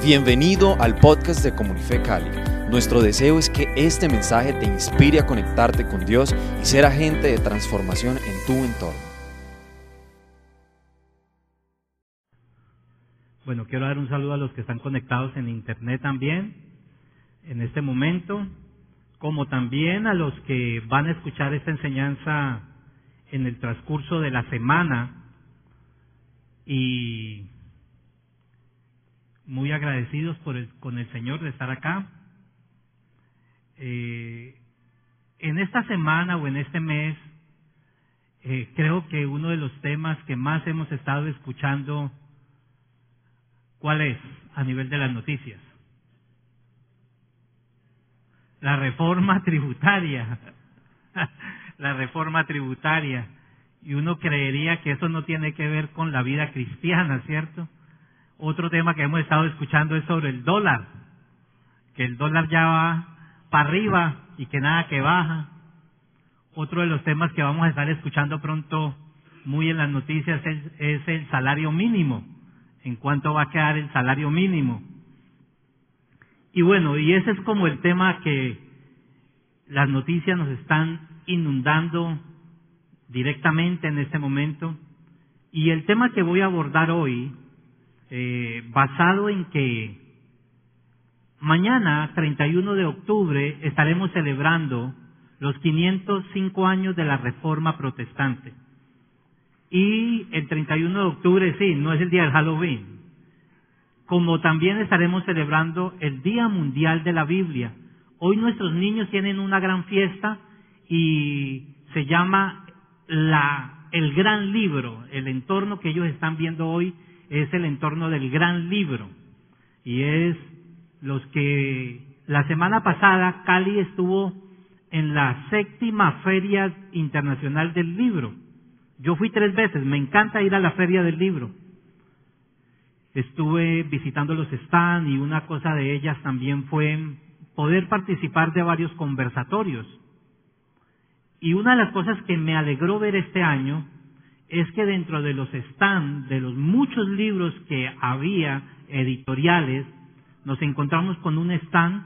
Bienvenido al podcast de Comunife Cali. Nuestro deseo es que este mensaje te inspire a conectarte con Dios y ser agente de transformación en tu entorno. Bueno, quiero dar un saludo a los que están conectados en internet también, en este momento, como también a los que van a escuchar esta enseñanza en el transcurso de la semana y muy agradecidos por el, con el Señor de estar acá. Eh, en esta semana o en este mes, eh, creo que uno de los temas que más hemos estado escuchando, ¿cuál es a nivel de las noticias? La reforma tributaria. la reforma tributaria. Y uno creería que eso no tiene que ver con la vida cristiana, ¿cierto? Otro tema que hemos estado escuchando es sobre el dólar, que el dólar ya va para arriba y que nada que baja. Otro de los temas que vamos a estar escuchando pronto muy en las noticias es, el salario mínimo, en cuánto va a quedar el salario mínimo. Y bueno, y ese es como el tema que las noticias nos están inundando directamente en este momento. Y el tema que voy a abordar hoy eh, basado en que mañana, 31 de octubre, estaremos celebrando los 505 años de la Reforma Protestante. Y el 31 de octubre, sí, no es el día del Halloween, como también estaremos celebrando el Día Mundial de la Biblia. Hoy nuestros niños tienen una gran fiesta y se llama la, el gran libro, el entorno que ellos están viendo hoy es el entorno del gran libro y es los que la semana pasada Cali estuvo en la séptima feria internacional del libro. Yo fui tres veces, me encanta ir a la feria del libro. Estuve visitando los stands y una cosa de ellas también fue poder participar de varios conversatorios. Y una de las cosas que me alegró ver este año es que dentro de los stands, de los muchos libros que había editoriales, nos encontramos con un stand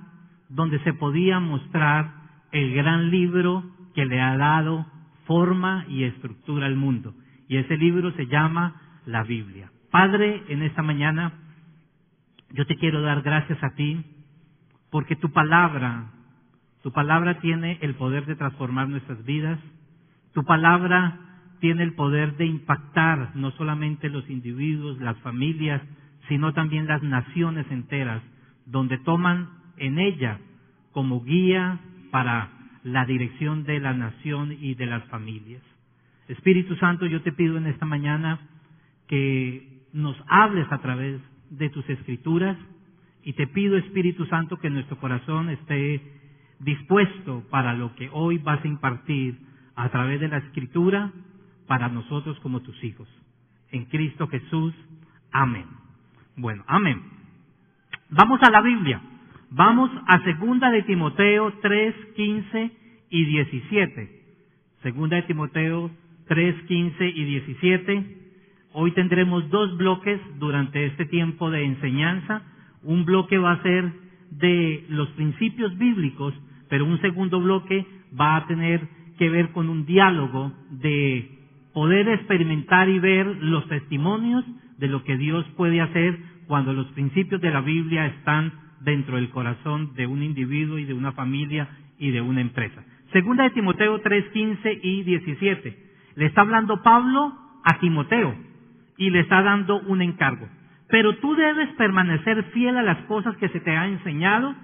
donde se podía mostrar el gran libro que le ha dado forma y estructura al mundo. Y ese libro se llama la Biblia. Padre, en esta mañana yo te quiero dar gracias a ti porque tu palabra, tu palabra tiene el poder de transformar nuestras vidas. Tu palabra tiene el poder de impactar no solamente los individuos, las familias, sino también las naciones enteras, donde toman en ella como guía para la dirección de la nación y de las familias. Espíritu Santo, yo te pido en esta mañana que nos hables a través de tus escrituras y te pido, Espíritu Santo, que nuestro corazón esté dispuesto para lo que hoy vas a impartir a través de la escritura para nosotros como tus hijos. En Cristo Jesús. Amén. Bueno, amén. Vamos a la Biblia. Vamos a segunda de Timoteo 3, 15 y 17. Segunda de Timoteo 3, 15 y 17. Hoy tendremos dos bloques durante este tiempo de enseñanza. Un bloque va a ser de los principios bíblicos, pero un segundo bloque va a tener que ver con un diálogo de poder experimentar y ver los testimonios de lo que Dios puede hacer cuando los principios de la Biblia están dentro del corazón de un individuo y de una familia y de una empresa. Segunda de Timoteo 3, 15 y 17. Le está hablando Pablo a Timoteo y le está dando un encargo. Pero tú debes permanecer fiel a las cosas que se te ha enseñado,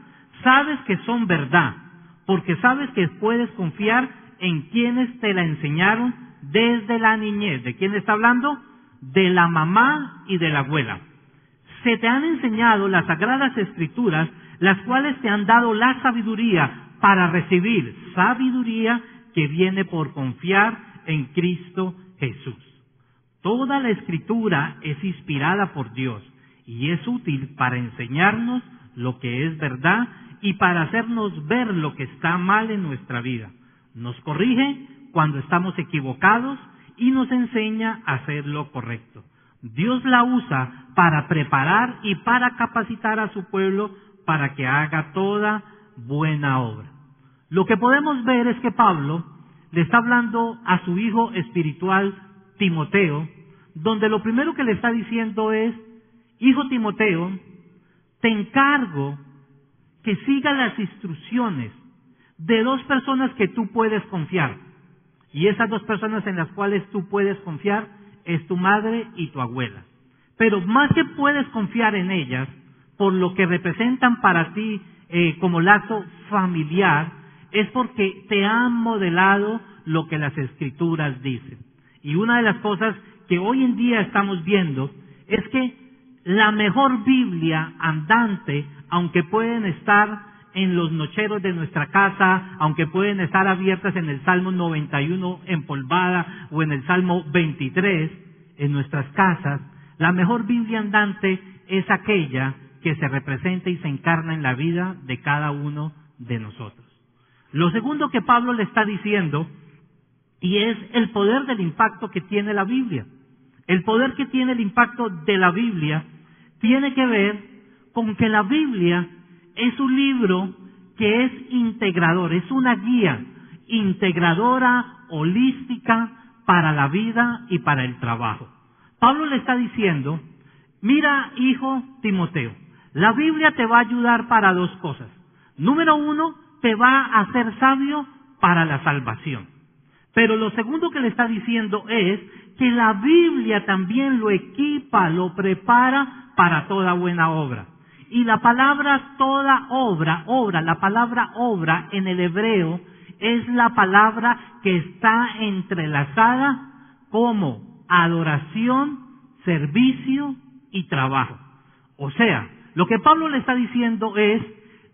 sabes que son verdad, porque sabes que puedes confiar en quienes te la enseñaron desde la niñez. ¿De quién está hablando? De la mamá y de la abuela. Se te han enseñado las sagradas escrituras, las cuales te han dado la sabiduría para recibir sabiduría que viene por confiar en Cristo Jesús. Toda la escritura es inspirada por Dios y es útil para enseñarnos lo que es verdad y para hacernos ver lo que está mal en nuestra vida. Nos corrige cuando estamos equivocados y nos enseña a hacer lo correcto. Dios la usa para preparar y para capacitar a su pueblo para que haga toda buena obra. Lo que podemos ver es que Pablo le está hablando a su hijo espiritual Timoteo, donde lo primero que le está diciendo es, hijo Timoteo, te encargo que siga las instrucciones de dos personas que tú puedes confiar. Y esas dos personas en las cuales tú puedes confiar es tu madre y tu abuela. Pero más que puedes confiar en ellas, por lo que representan para ti eh, como lazo familiar, es porque te han modelado lo que las escrituras dicen. Y una de las cosas que hoy en día estamos viendo es que la mejor Biblia andante, aunque pueden estar en los nocheros de nuestra casa, aunque pueden estar abiertas en el Salmo 91 empolvada o en el Salmo 23 en nuestras casas, la mejor Biblia andante es aquella que se representa y se encarna en la vida de cada uno de nosotros. Lo segundo que Pablo le está diciendo, y es el poder del impacto que tiene la Biblia. El poder que tiene el impacto de la Biblia tiene que ver con que la Biblia es un libro que es integrador, es una guía integradora, holística para la vida y para el trabajo. Pablo le está diciendo, mira hijo Timoteo, la Biblia te va a ayudar para dos cosas. Número uno, te va a hacer sabio para la salvación. Pero lo segundo que le está diciendo es que la Biblia también lo equipa, lo prepara para toda buena obra. Y la palabra toda obra, obra, la palabra obra en el hebreo es la palabra que está entrelazada como adoración, servicio y trabajo. O sea, lo que Pablo le está diciendo es,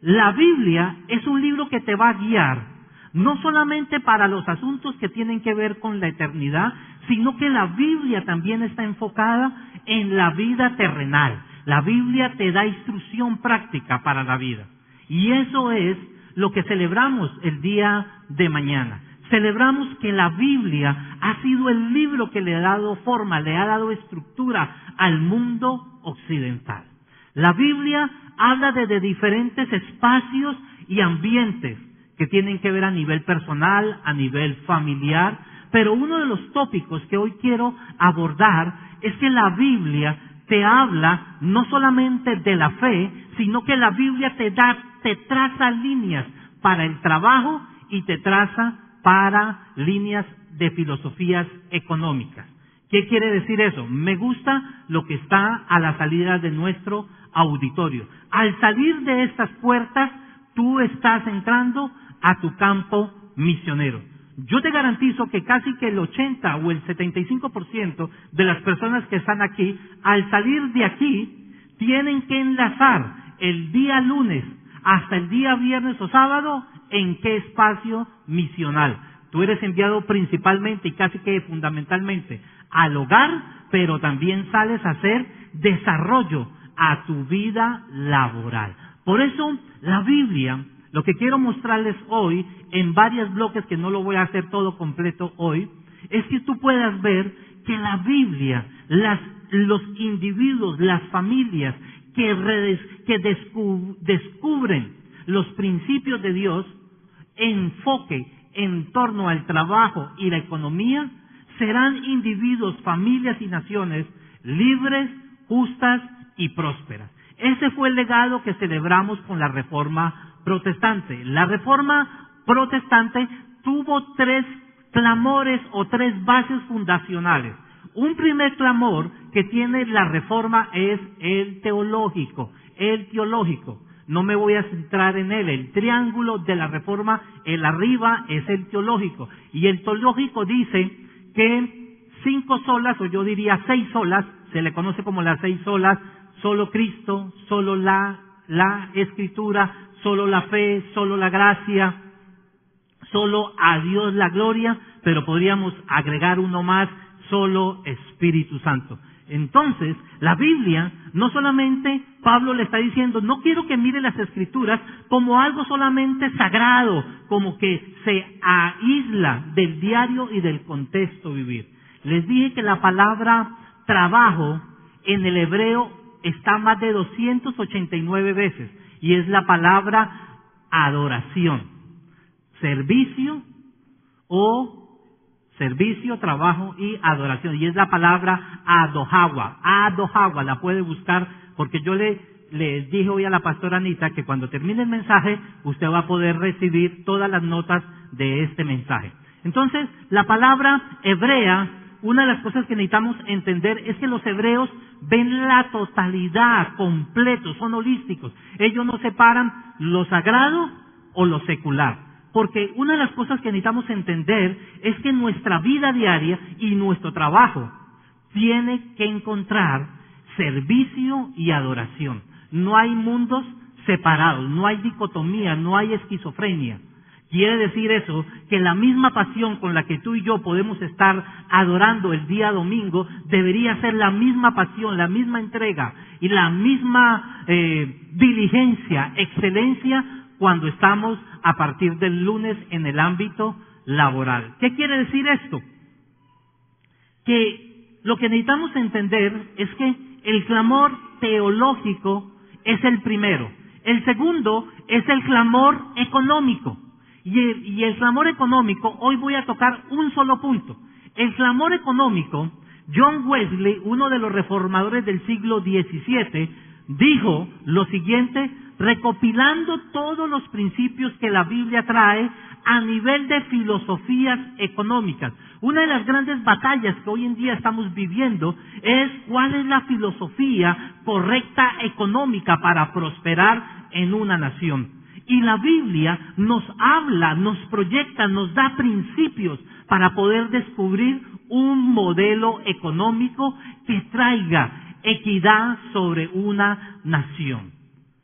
la Biblia es un libro que te va a guiar, no solamente para los asuntos que tienen que ver con la eternidad, sino que la Biblia también está enfocada en la vida terrenal. La Biblia te da instrucción práctica para la vida. Y eso es lo que celebramos el día de mañana. Celebramos que la Biblia ha sido el libro que le ha dado forma, le ha dado estructura al mundo occidental. La Biblia habla de, diferentes espacios y ambientes que tienen que ver a nivel personal, a nivel familiar, pero uno de los tópicos que hoy quiero abordar es que la Biblia te habla no solamente de la fe, sino que la Biblia te da, te traza líneas para el trabajo y te traza para líneas de filosofías económicas. ¿Qué quiere decir eso? Me gusta lo que está a la salida de nuestro auditorio. Al salir de estas puertas, tú estás entrando a tu campo misionero. Yo te garantizo que casi que el 80 o el 75% de las personas que están aquí, al salir de aquí, tienen que enlazar el día lunes hasta el día viernes o sábado en qué espacio misional. Tú eres enviado principalmente y casi que fundamentalmente al hogar, pero también sales a hacer desarrollo a tu vida laboral. Por eso la Biblia, lo que quiero mostrarles hoy, en varios bloques que no lo voy a hacer todo completo hoy, es que tú puedas ver que la Biblia, los individuos, las familias que, descubren los principios de Dios, enfoque en torno al trabajo y la economía, serán individuos, familias y naciones libres, justas y prósperas. Ese fue el legado que celebramos con la reforma protestante. La reforma protestante tuvo tres clamores o tres bases fundacionales. Un primer clamor que tiene la reforma es el teológico, el teológico. No me voy a centrar en él. El triángulo de la reforma, el arriba es el teológico. Y el teológico dice que cinco solas, o yo diría seis solas, se le conoce como las seis solas, solo Cristo, solo la, la escritura, solo la fe, solo la gracia, solo a Dios la gloria, pero podríamos agregar uno más, solo Espíritu Santo. Entonces, la Biblia, no solamente Pablo le está diciendo, no quiero que mire las escrituras como algo solamente sagrado, como que se aísla del diario y del contexto vivir. Les dije que la palabra trabajo en el hebreo está más de 289 veces y es la palabra adoración, servicio o servicio, trabajo y adoración. Y es la palabra adohawa, adohawa, la puede buscar porque yo le, le dije hoy a la pastora Anita que cuando termine el mensaje usted va a poder recibir todas las notas de este mensaje. Entonces, la palabra hebrea, una de las cosas que necesitamos entender es que los hebreos ven la totalidad, completo, son holísticos. Ellos no separan lo sagrado o lo secular. Porque una de las cosas que necesitamos entender es que nuestra vida diaria y nuestro trabajo tiene que encontrar servicio y adoración. No hay mundos separados, no hay dicotomía, no hay esquizofrenia. Quiere decir eso que la misma pasión con la que tú y yo podemos estar adorando el día domingo debería ser la misma pasión, la misma entrega y la misma eh, diligencia, excelencia cuando estamos a partir del lunes en el ámbito laboral. ¿Qué quiere decir esto? Que lo que necesitamos entender es que el clamor teológico es el primero. El segundo es el clamor económico. Y el, clamor económico, hoy voy a tocar un solo punto. El clamor económico, John Wesley, uno de los reformadores del siglo XVII, dijo lo siguiente, recopilando todos los principios que la Biblia trae a nivel de filosofías económicas. Una de las grandes batallas que hoy en día estamos viviendo es cuál es la filosofía correcta económica para prosperar en una nación. Y la Biblia nos habla, nos proyecta, nos da principios para poder descubrir un modelo económico que traiga equidad sobre una nación.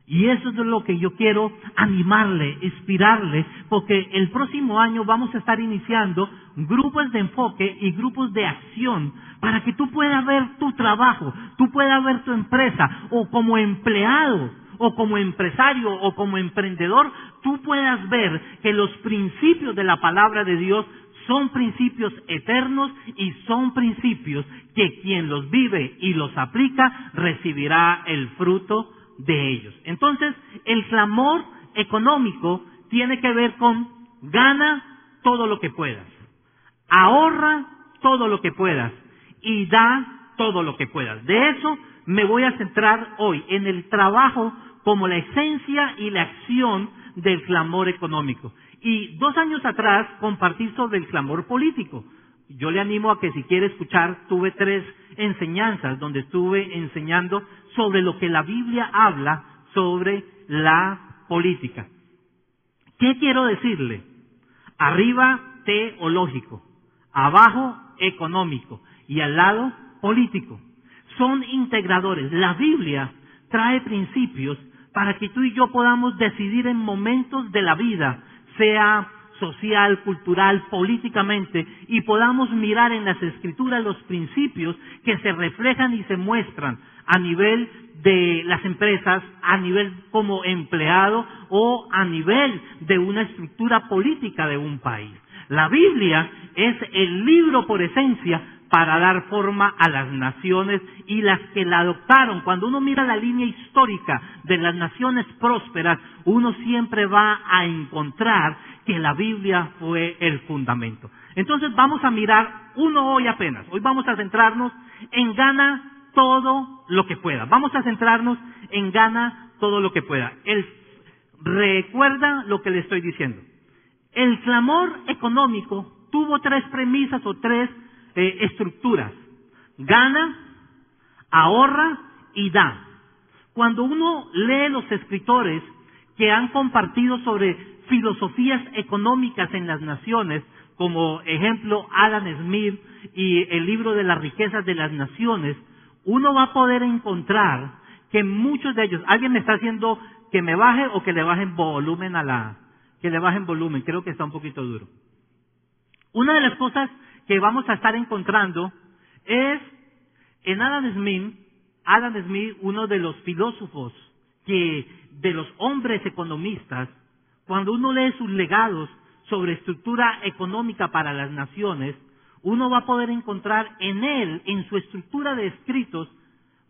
Y eso es lo que yo quiero animarle, inspirarle, porque el próximo año vamos a estar iniciando grupos de enfoque y grupos de acción para que tú puedas ver tu trabajo, tú puedas ver tu empresa o como empleado o como empresario o como emprendedor, tú puedas ver que los principios de la palabra de Dios son principios eternos y son principios que quien los vive y los aplica recibirá el fruto de ellos. Entonces, el clamor económico tiene que ver con gana todo lo que puedas, ahorra todo lo que puedas y da todo lo que puedas. De eso me voy a centrar hoy en el trabajo como la esencia y la acción del clamor económico. Y dos años atrás compartí sobre el clamor político. Yo le animo a que si quiere escuchar, tuve tres enseñanzas donde estuve enseñando sobre lo que la Biblia habla sobre la política. ¿Qué quiero decirle? Arriba teológico, abajo económico y al lado político. Son integradores. La Biblia trae principios para que tú y yo podamos decidir en momentos de la vida, sea social, cultural, políticamente, y podamos mirar en las escrituras los principios que se reflejan y se muestran a nivel de las empresas, a nivel como empleado o a nivel de una estructura política de un país. La Biblia es el libro por esencia para dar forma a las naciones y las que la adoptaron. Cuando uno mira la línea histórica de las naciones prósperas, uno siempre va a encontrar que la Biblia fue el fundamento. Entonces vamos a mirar uno hoy apenas. Hoy vamos a centrarnos en gana todo lo que pueda. Vamos a centrarnos en gana todo lo que pueda. recuerda lo que le estoy diciendo. El clamor económico tuvo tres premisas o tres estructuras. Gana, ahorra y da. Cuando uno lee los escritores que han compartido sobre filosofías económicas en las naciones, como ejemplo Adam Smith y el libro de las riquezas de las naciones, uno va a poder encontrar que muchos de ellos, alguien me está haciendo que me baje o que le bajen volumen a la, que le bajen volumen, creo que está un poquito duro. Una de las cosas que vamos a estar encontrando es en Adam Smith, Adam Smith, uno de los filósofos que de los hombres economistas, cuando uno lee sus legados sobre estructura económica para las naciones, uno va a poder encontrar en él, en su estructura de escritos,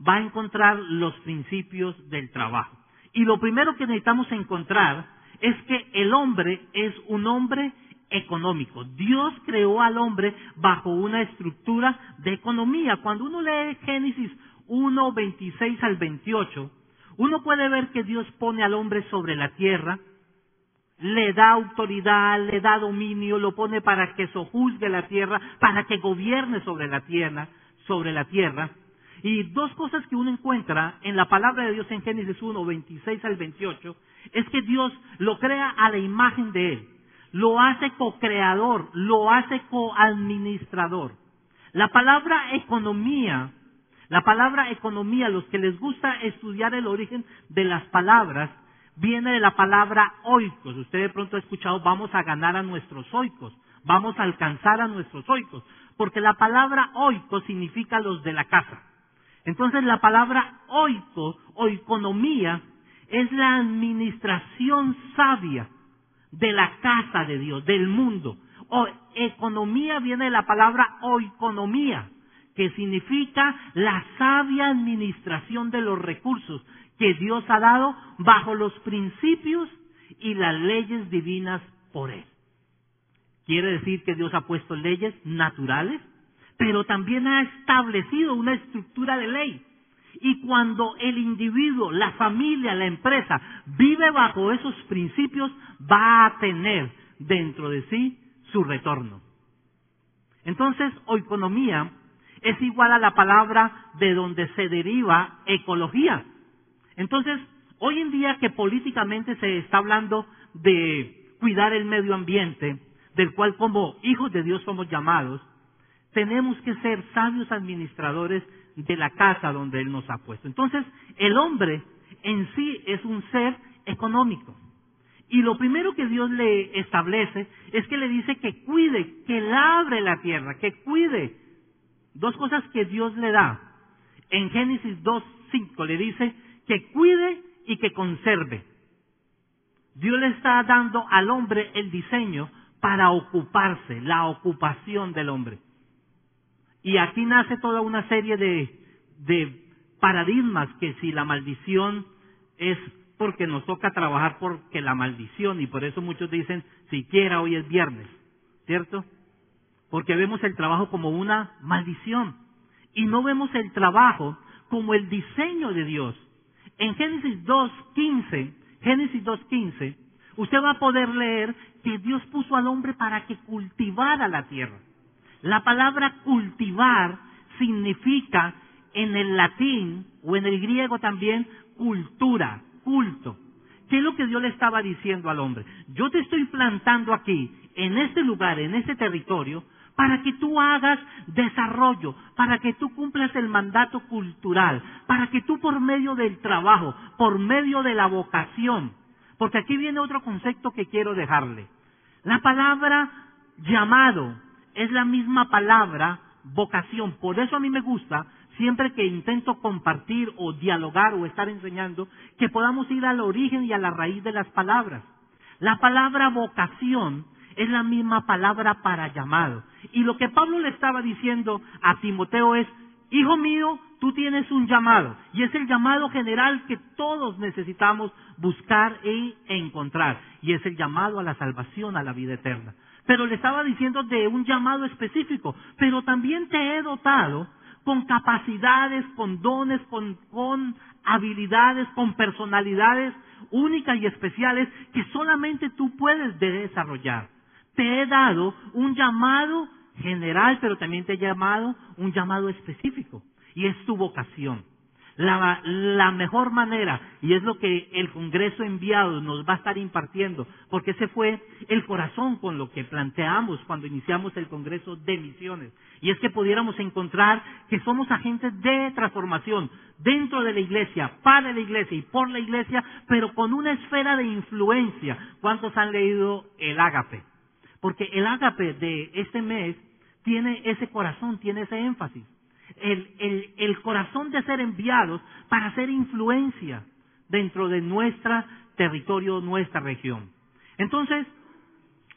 va a encontrar los principios del trabajo. Y lo primero que necesitamos encontrar es que el hombre es un hombre económico. Dios creó al hombre bajo una estructura de economía. Cuando uno lee Génesis 1, 26 al 28, uno puede ver que Dios pone al hombre sobre la tierra, le da autoridad, le da dominio, lo pone para que sojuzgue la tierra, para que gobierne sobre la tierra, sobre la tierra. Y dos cosas que uno encuentra en la palabra de Dios en Génesis 1, 26 al 28, es que Dios lo crea a la imagen de Él, lo hace co-creador, lo hace co-administrador. La palabra economía, la palabra economía, los que les gusta estudiar el origen de las palabras, viene de la palabra oikos. Usted de pronto ha escuchado, vamos a ganar a nuestros oikos, vamos a alcanzar a nuestros oikos, porque la palabra oikos significa los de la casa. Entonces la palabra oiko o economía es la administración sabia de la casa de Dios, del mundo. O economía viene de la palabra oikonomía, que significa la sabia administración de los recursos que Dios ha dado bajo los principios y las leyes divinas por Él. Quiere decir que Dios ha puesto leyes naturales pero también ha establecido una estructura de ley. Y cuando el individuo, la familia, la empresa vive bajo esos principios, va a tener dentro de sí su retorno. Entonces, economía es igual a la palabra de donde se deriva ecología. Entonces, hoy en día que políticamente se está hablando de cuidar el medio ambiente, del cual como hijos de Dios somos llamados, tenemos que ser sabios administradores de la casa donde Él nos ha puesto. Entonces, el hombre en sí es un ser económico. Y lo primero que Dios le establece es que le dice que cuide, que labre la tierra, que cuide. Dos cosas que Dios le da. En Génesis 2.5 le dice que cuide y que conserve. Dios le está dando al hombre el diseño para ocuparse, la ocupación del hombre. Y aquí nace toda una serie de, paradigmas que si la maldición es porque nos toca trabajar porque la maldición, y por eso muchos dicen, siquiera hoy es viernes, ¿cierto? Porque vemos el trabajo como una maldición y no vemos el trabajo como el diseño de Dios. En Génesis 2.15, Génesis 2.15, usted va a poder leer que Dios puso al hombre para que cultivara la tierra. La palabra cultivar significa en el latín o en el griego también cultura, culto. ¿Qué es lo que Dios le estaba diciendo al hombre? Yo te estoy plantando aquí, en este lugar, en este territorio, para que tú hagas desarrollo, para que tú cumplas el mandato cultural, para que tú por medio del trabajo, por medio de la vocación, porque aquí viene otro concepto que quiero dejarle. La palabra llamado es la misma palabra vocación. Por eso a mí me gusta, siempre que intento compartir o dialogar o estar enseñando, que podamos ir al origen y a la raíz de las palabras. La palabra vocación es la misma palabra para llamado. Y lo que Pablo le estaba diciendo a Timoteo es, hijo mío, tú tienes un llamado. Y es el llamado general que todos necesitamos buscar e encontrar. Y es el llamado a la salvación, a la vida eterna pero le estaba diciendo de un llamado específico, pero también te he dotado con capacidades, con dones, con, habilidades, con personalidades únicas y especiales que solamente tú puedes desarrollar. Te he dado un llamado general, pero también te he llamado un llamado específico, y es tu vocación. La, mejor manera, y es lo que el Congreso enviado nos va a estar impartiendo, porque ese fue el corazón con lo que planteamos cuando iniciamos el Congreso de Misiones, y es que pudiéramos encontrar que somos agentes de transformación dentro de la iglesia, para la iglesia y por la iglesia, pero con una esfera de influencia. ¿Cuántos han leído el ágape? Porque el ágape de este mes tiene ese corazón, tiene ese énfasis el, corazón de ser enviados para hacer influencia dentro de nuestro territorio, nuestra región. Entonces,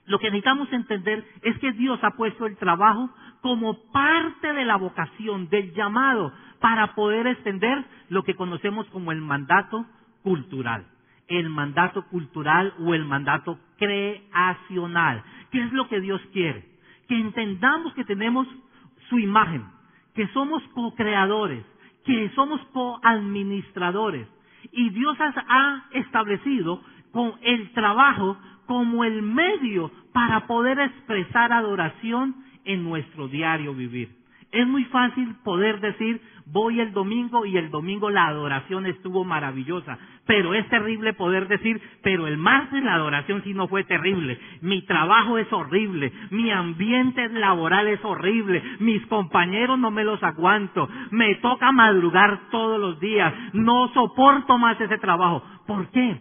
Lo que necesitamos entender es que Dios ha puesto el trabajo como parte de la vocación, del llamado, para poder extender lo que conocemos como el mandato cultural. El mandato cultural o el mandato creacional. ¿Qué es lo que Dios quiere? Que entendamos que tenemos su imagen, que somos co-creadores, que somos co-administradores. Y Dios ha establecido con el trabajo como el medio para poder expresar adoración en nuestro diario vivir. Es muy fácil poder decir, voy el domingo y el domingo la adoración estuvo maravillosa, pero es terrible poder decir, pero el martes la adoración sí no fue terrible, mi trabajo es horrible, mi ambiente laboral es horrible, mis compañeros no me los aguanto, me toca madrugar todos los días, no soporto más ese trabajo. ¿Por qué?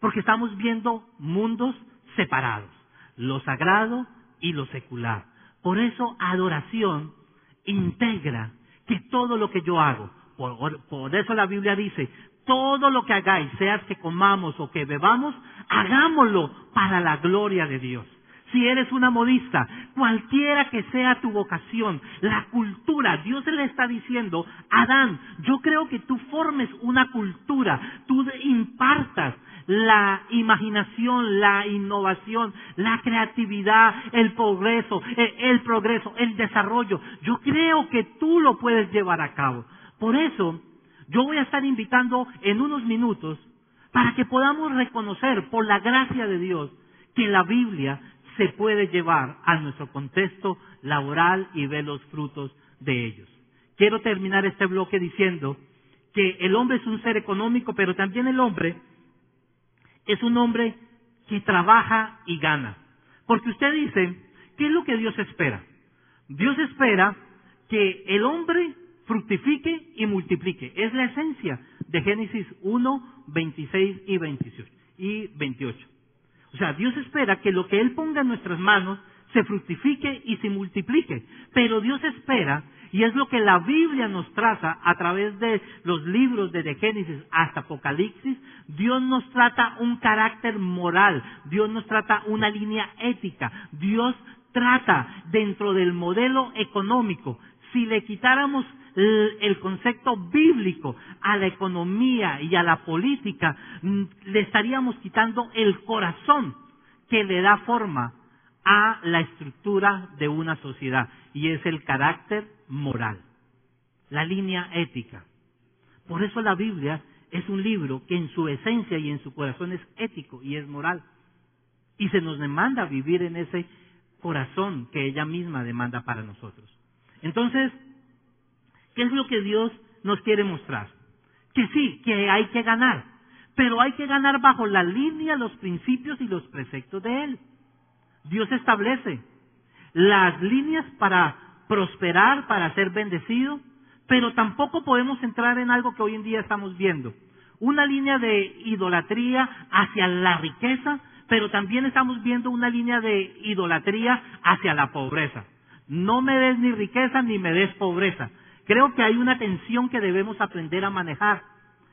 Porque estamos viendo mundos separados, lo sagrado y lo secular. Por eso adoración integra que todo lo que yo hago, por, eso la Biblia dice, todo lo que hagáis, sea que comamos o que bebamos, hagámoslo para la gloria de Dios. Si eres una modista, cualquiera que sea tu vocación, la cultura, Dios le está diciendo, Adán, yo creo que tú formes una cultura, tú impartas la imaginación, la innovación, la creatividad, el progreso, el, el, progreso, el desarrollo. Yo creo que tú lo puedes llevar a cabo. Por eso, yo voy a estar invitando en unos minutos para que podamos reconocer por la gracia de Dios que la Biblia se puede llevar a nuestro contexto laboral y ver los frutos de ellos. Quiero terminar este bloque diciendo que el hombre es un ser económico, pero también el hombre es un hombre que trabaja y gana. Porque usted dice, ¿qué es lo que Dios espera? Dios espera que el hombre fructifique y multiplique. Es la esencia de Génesis 1, 26 y 28. Y 28. O sea, Dios espera que lo que Él ponga en nuestras manos se fructifique y se multiplique. Pero Dios espera, y es lo que la Biblia nos traza a través de los libros desde Génesis hasta Apocalipsis, Dios nos trata un carácter moral, Dios nos trata una línea ética, Dios trata dentro del modelo económico. Si le quitáramos el concepto bíblico a la economía y a la política, mm, le estaríamos quitando el corazón que le da forma a la estructura de una sociedad y es el carácter moral, la línea ética. Por eso la Biblia es un libro que en su esencia y en su corazón es ético y es moral. Y se nos demanda vivir en ese corazón que ella misma demanda para nosotros. Entonces, ¿Qué es lo que Dios nos quiere mostrar? Que sí, que hay que ganar, pero hay que ganar bajo la línea, los principios y los preceptos de Él. Dios establece las líneas para prosperar, para ser bendecido, pero tampoco podemos entrar en algo que hoy en día estamos viendo. Una línea de idolatría hacia la riqueza, pero también estamos viendo una línea de idolatría hacia la pobreza. No me des ni riqueza ni me des pobreza. Creo que hay una tensión que debemos aprender a manejar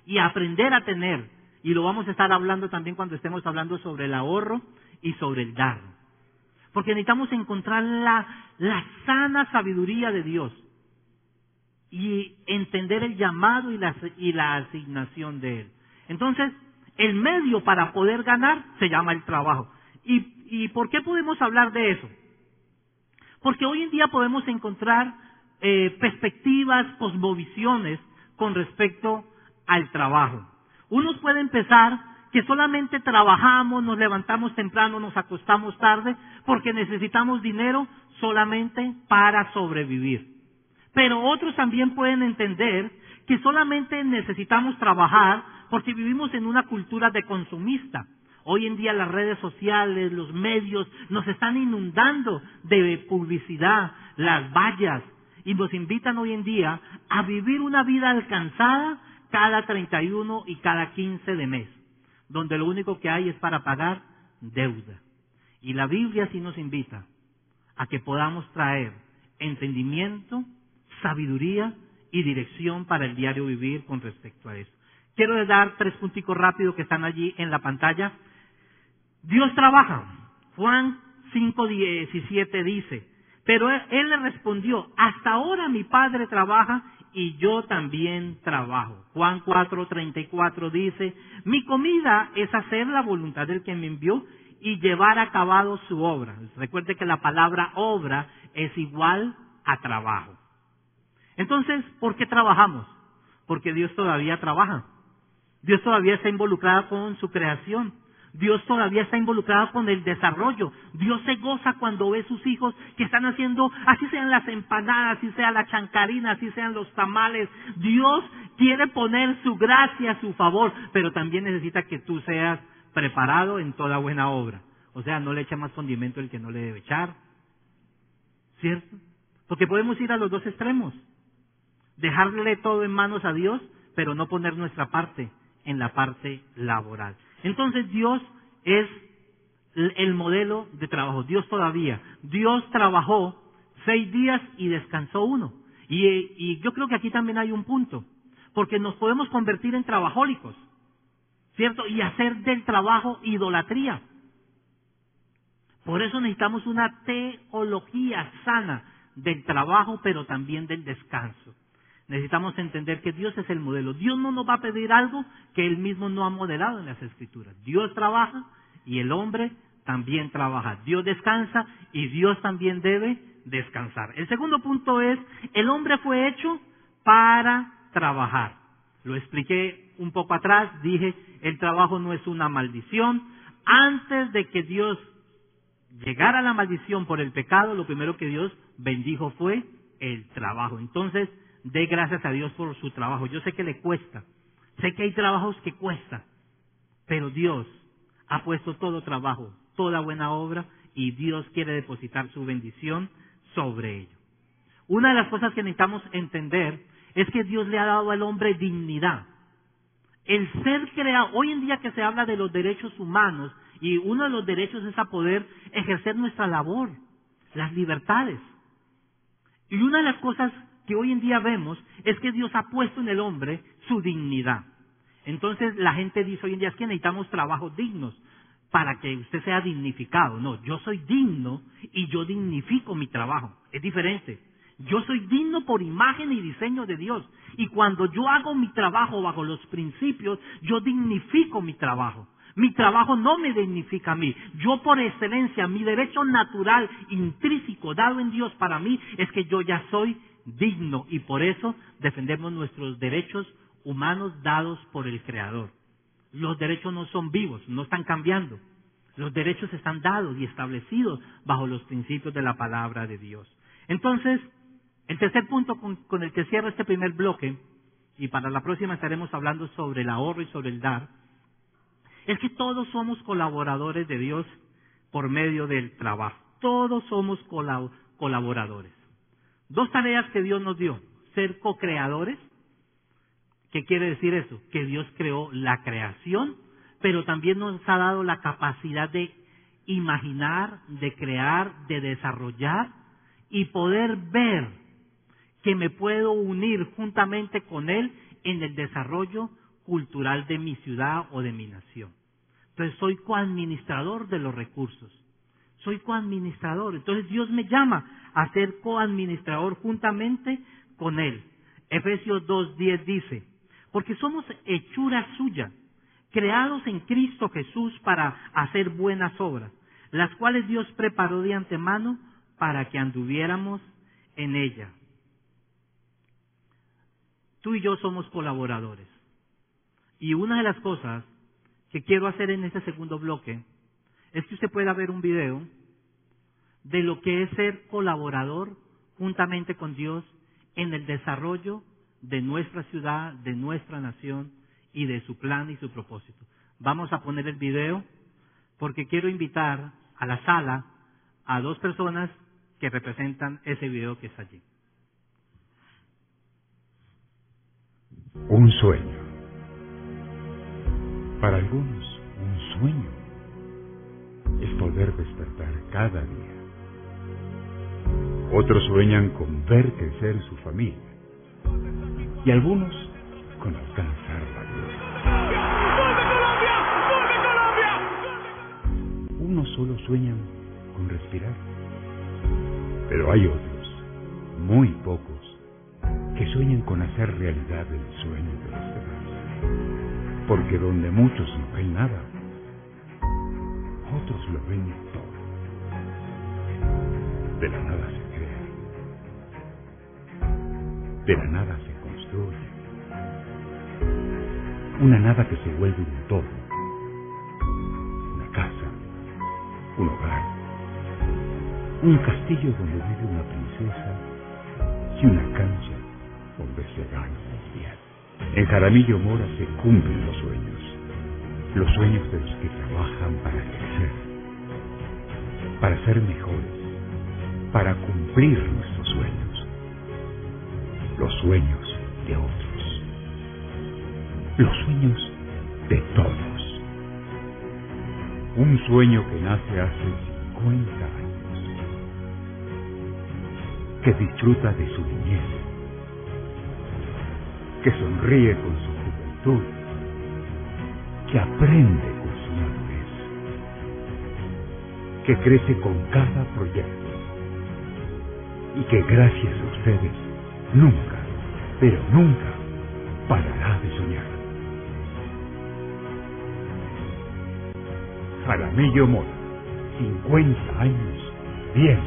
y aprender a tener. Y lo vamos a estar hablando también cuando estemos hablando sobre el ahorro y sobre el dar. Porque necesitamos encontrar la, la sana sabiduría de Dios y entender el llamado y la, y la asignación de Él. Entonces, el medio para poder ganar se llama el trabajo. ¿Y, ¿Y por qué podemos hablar de eso? Porque hoy en día podemos encontrar eh, perspectivas, cosmovisiones con respecto al trabajo. Unos pueden pensar que solamente trabajamos, nos levantamos temprano, nos acostamos tarde, porque necesitamos dinero solamente para sobrevivir. Pero otros también pueden entender que solamente necesitamos trabajar porque vivimos en una cultura de consumista. Hoy en día las redes sociales, los medios nos están inundando de publicidad, las vallas, y nos invitan hoy en día a vivir una vida alcanzada cada 31 y cada 15 de mes, donde lo único que hay es para pagar deuda. Y la Biblia sí nos invita a que podamos traer entendimiento, sabiduría y dirección para el diario vivir con respecto a eso. Quiero dar tres punticos rápidos que están allí en la pantalla. Dios trabaja Juan 5:17 dice, pero él, le respondió, hasta ahora mi padre trabaja y yo también trabajo. Juan 4:34 dice, mi comida es hacer la voluntad del que me envió y llevar a cabo su obra. Recuerde que la palabra obra es igual a trabajo. Entonces, ¿por qué trabajamos? Porque Dios todavía trabaja. Dios todavía está involucrado con su creación. Dios todavía está involucrado con el desarrollo. Dios se goza cuando ve sus hijos que están haciendo, así sean las empanadas, así sea la chancarina, así sean los tamales. Dios quiere poner su gracia su favor, pero también necesita que tú seas preparado en toda buena obra. O sea, no le echa más condimento el que no le debe echar. ¿Cierto? Porque podemos ir a los dos extremos. Dejarle todo en manos a Dios, pero no poner nuestra parte en la parte laboral. Entonces Dios es el modelo de trabajo. Dios todavía. Dios trabajó seis días y descansó uno. Y, yo creo que aquí también hay un punto. Porque nos podemos convertir en trabajólicos. ¿Cierto? Y hacer del trabajo idolatría. Por eso necesitamos una teología sana del trabajo, pero también del descanso. Necesitamos entender que Dios es el modelo. Dios no nos va a pedir algo que Él mismo no ha modelado en las Escrituras. Dios trabaja y el hombre también trabaja. Dios descansa y Dios también debe descansar. El segundo punto es, el hombre fue hecho para trabajar. Lo expliqué un poco atrás, dije, el trabajo no es una maldición. Antes de que Dios llegara a la maldición por el pecado, lo primero que Dios bendijo fue el trabajo. Entonces, dé gracias a Dios por su trabajo. Yo sé que le cuesta, sé que hay trabajos que cuesta, pero Dios ha puesto todo trabajo, toda buena obra y Dios quiere depositar su bendición sobre ello. Una de las cosas que necesitamos entender es que Dios le ha dado al hombre dignidad. El ser creado, hoy en día que se habla de los derechos humanos, y uno de los derechos es a poder ejercer nuestra labor, las libertades. Y una de las cosas que hoy en día vemos es que Dios ha puesto en el hombre su dignidad. Entonces la gente dice hoy en día es que necesitamos trabajos dignos para que usted sea dignificado. No, yo soy digno y yo dignifico mi trabajo. Es diferente. Yo soy digno por imagen y diseño de Dios. Y cuando yo hago mi trabajo bajo los principios, yo dignifico mi trabajo. Mi trabajo no me dignifica a mí. Yo por excelencia, mi derecho natural, intrínseco, dado en Dios para mí, es que yo ya soy digno y por eso defendemos nuestros derechos humanos dados por el Creador. Los derechos no son vivos, no están cambiando. Los derechos están dados y establecidos bajo los principios de la palabra de Dios. Entonces, el tercer punto con, el que cierro este primer bloque, y para la próxima estaremos hablando sobre el ahorro y sobre el dar, es que todos somos colaboradores de Dios por medio del trabajo. Todos somos colaboradores. Dos tareas que Dios nos dio. Ser co-creadores. ¿Qué quiere decir eso? Que Dios creó la creación, pero también nos ha dado la capacidad de imaginar, de crear, de desarrollar y poder ver que me puedo unir juntamente con Él en el desarrollo cultural de mi ciudad o de mi nación. Entonces soy coadministrador de los recursos. Soy coadministrador. Entonces Dios me llama a ser coadministrador juntamente con Él. Efesios 2.10 dice, porque somos hechura suya, creados en Cristo Jesús para hacer buenas obras, las cuales Dios preparó de antemano para que anduviéramos en ella. Tú y yo somos colaboradores. Y una de las cosas que quiero hacer en este segundo bloque es que usted pueda ver un video de lo que es ser colaborador juntamente con Dios en el desarrollo de nuestra ciudad, de nuestra nación y de su plan y su propósito. Vamos a poner el video porque quiero invitar a la sala a dos personas que representan ese video que está allí. Un sueño. Para algunos, un sueño es poder despertar cada día otros sueñan con ver crecer su familia. Y algunos con alcanzar la gloria. Unos solo sueñan con respirar. Pero hay otros, muy pocos, que sueñan con hacer realidad el sueño de los demás. Porque donde muchos no ven nada, otros lo ven todo. De la nada De la nada se construye. Una nada que se vuelve un todo. Una casa, un hogar, un castillo donde vive una princesa y una cancha donde se gana un mundial. En Jaramillo Mora se cumplen los sueños, los sueños de los que trabajan para crecer, para ser mejores, para cumplir nuestros sueños, los sueños de otros, los sueños de todos. Un sueño que nace hace 50 años, que disfruta de su niñez, que sonríe con su juventud, que aprende con su madurez, que crece con cada proyecto. Y que gracias a ustedes nunca, pero nunca parará de soñar. Jaramillo Mora, 50 años bien.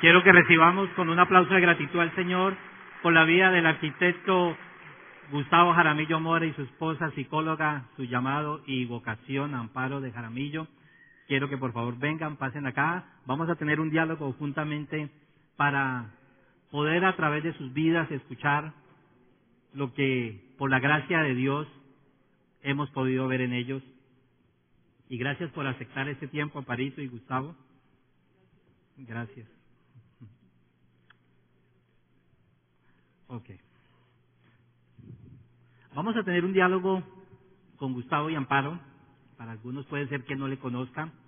Quiero que recibamos con un aplauso de gratitud al Señor por la vida del arquitecto Gustavo Jaramillo Mora y su esposa, psicóloga, su llamado y vocación, Amparo de Jaramillo. Quiero que por favor vengan, pasen acá. Vamos a tener un diálogo juntamente para poder a través de sus vidas escuchar lo que por la gracia de Dios hemos podido ver en ellos. Y gracias por aceptar este tiempo, Amparito y Gustavo. Gracias. Ok. Vamos a tener un diálogo con Gustavo y Amparo. Para algunos puede ser que no le conozcan.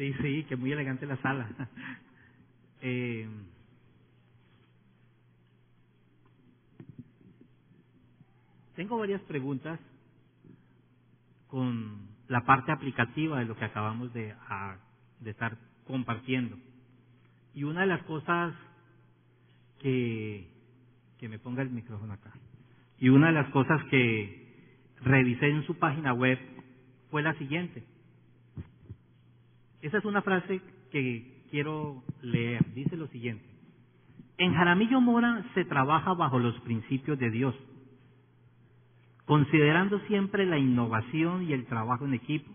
Sí, sí, que muy elegante la sala. Eh, tengo varias preguntas con la parte aplicativa de lo que acabamos de, estar compartiendo. Y una de las cosas que, que me ponga el micrófono acá. Y una de las cosas que revisé en su página web fue la siguiente. Esa es una frase que quiero leer. Dice lo siguiente. En Jaramillo Mora se trabaja bajo los principios de Dios, considerando siempre la innovación y el trabajo en equipo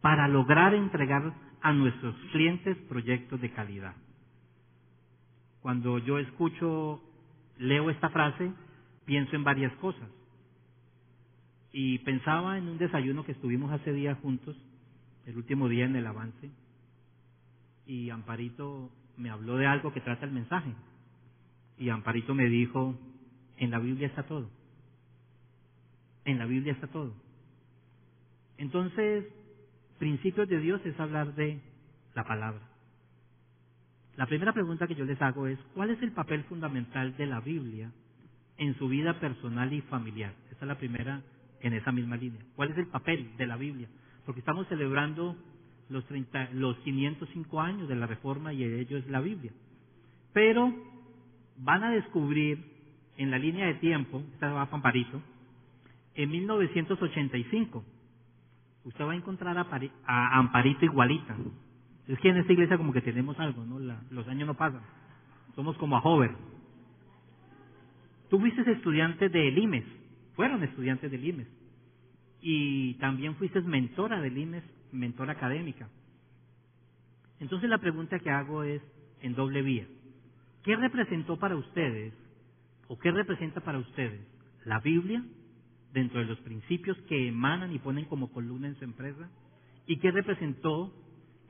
para lograr entregar a nuestros clientes proyectos de calidad. Cuando yo escucho, leo esta frase, pienso en varias cosas. Y pensaba en un desayuno que estuvimos hace días juntos, el último día en el avance, y Amparito me habló de algo que trata el mensaje. Y Amparito me dijo, en la Biblia está todo. En la Biblia está todo. Entonces, principios de Dios es hablar de la palabra. La primera pregunta que yo les hago es, ¿cuál es el papel fundamental de la Biblia en su vida personal y familiar? Esa es la primera en esa misma línea. ¿Cuál es el papel de la Biblia? Porque estamos celebrando los, 30, los 505 años de la Reforma y ello es la Biblia. Pero van a descubrir en la línea de tiempo, esta va a Pamparito, en 1985, usted va a encontrar a, Pari- a Amparito igualita. Es que en esta iglesia como que tenemos algo, ¿no? La- los años no pasan. Somos como a Hover. Tú fuiste estudiante del IMES, fueron estudiantes del IMES. Y también fuiste mentora del IMES, mentora académica. Entonces la pregunta que hago es en doble vía. ¿Qué representó para ustedes o qué representa para ustedes la Biblia dentro de los principios que emanan y ponen como columna en su empresa? ¿Y qué representó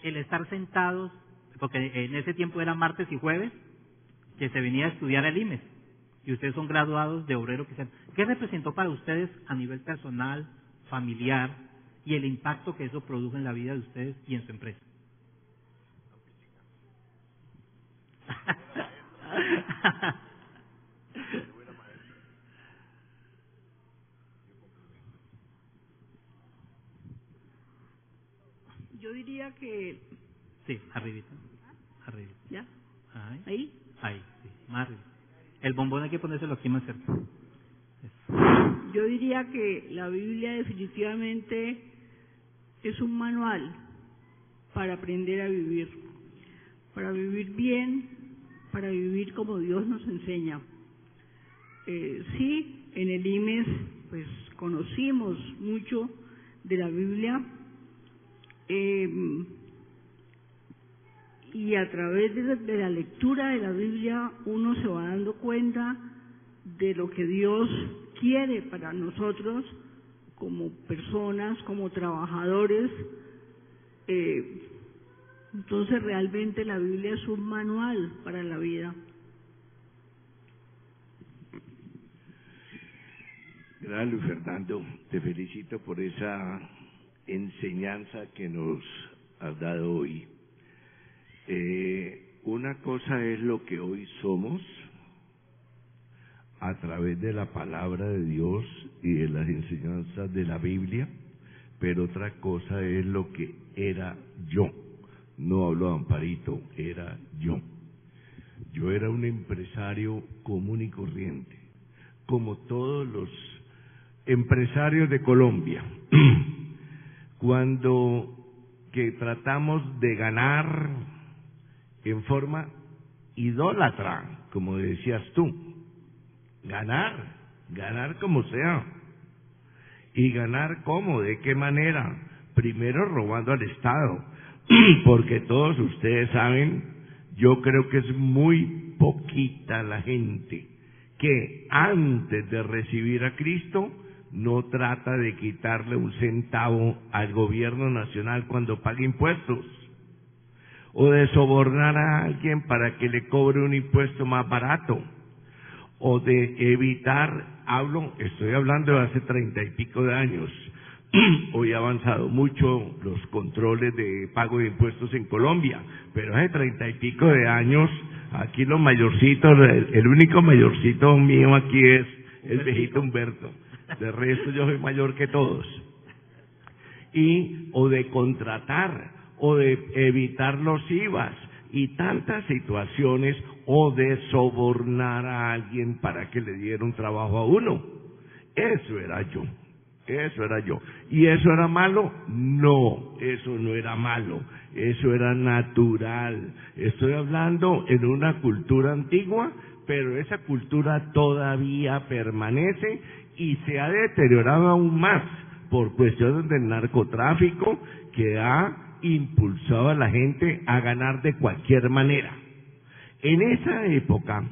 el estar sentados, porque en ese tiempo era martes y jueves, que se venía a estudiar el IMES, y ustedes son graduados de obrero que sean. ¿Qué representó para ustedes a nivel personal, familiar, y el impacto que eso produjo en la vida de ustedes y en su empresa. Yo diría que... Sí, arribita. Arriba. ¿Ya? Ahí. ¿Ahí? Más. El bombón hay que ponérselo aquí más cerca. Yo diría que la Biblia definitivamente es un manual para aprender a vivir, para vivir bien, para vivir como Dios nos enseña. Eh, sí, en el IMES pues conocimos mucho de la Biblia eh, y a través de la lectura de la Biblia uno se va dando cuenta de lo que Dios quiere para nosotros como personas, como trabajadores. Eh, entonces realmente la Biblia es un manual para la vida. Gracias, Luis Fernando. Te felicito por esa enseñanza que nos has dado hoy. Eh, una cosa es lo que hoy somos a través de la palabra de Dios y de las enseñanzas de la Biblia, pero otra cosa es lo que era yo. No hablo de Amparito, era yo. Yo era un empresario común y corriente, como todos los empresarios de Colombia. Cuando que tratamos de ganar en forma idólatra, como decías tú, ganar, ganar como sea. ¿Y ganar cómo? ¿De qué manera? Primero robando al Estado, porque todos ustedes saben, yo creo que es muy poquita la gente que antes de recibir a Cristo no trata de quitarle un centavo al gobierno nacional cuando paga impuestos o de sobornar a alguien para que le cobre un impuesto más barato o de evitar, hablo, estoy hablando de hace treinta y pico de años, hoy ha avanzado mucho los controles de pago de impuestos en Colombia, pero hace treinta y pico de años, aquí los mayorcitos, el, único mayorcito mío aquí es el viejito Humberto, de resto yo soy mayor que todos. Y, o de contratar, o de evitar los IVAs, y tantas situaciones o de sobornar a alguien para que le diera un trabajo a uno. Eso era yo, eso era yo. ¿Y eso era malo? No, eso no era malo, eso era natural. Estoy hablando en una cultura antigua, pero esa cultura todavía permanece y se ha deteriorado aún más por cuestiones del narcotráfico que ha impulsado a la gente a ganar de cualquier manera. En esa época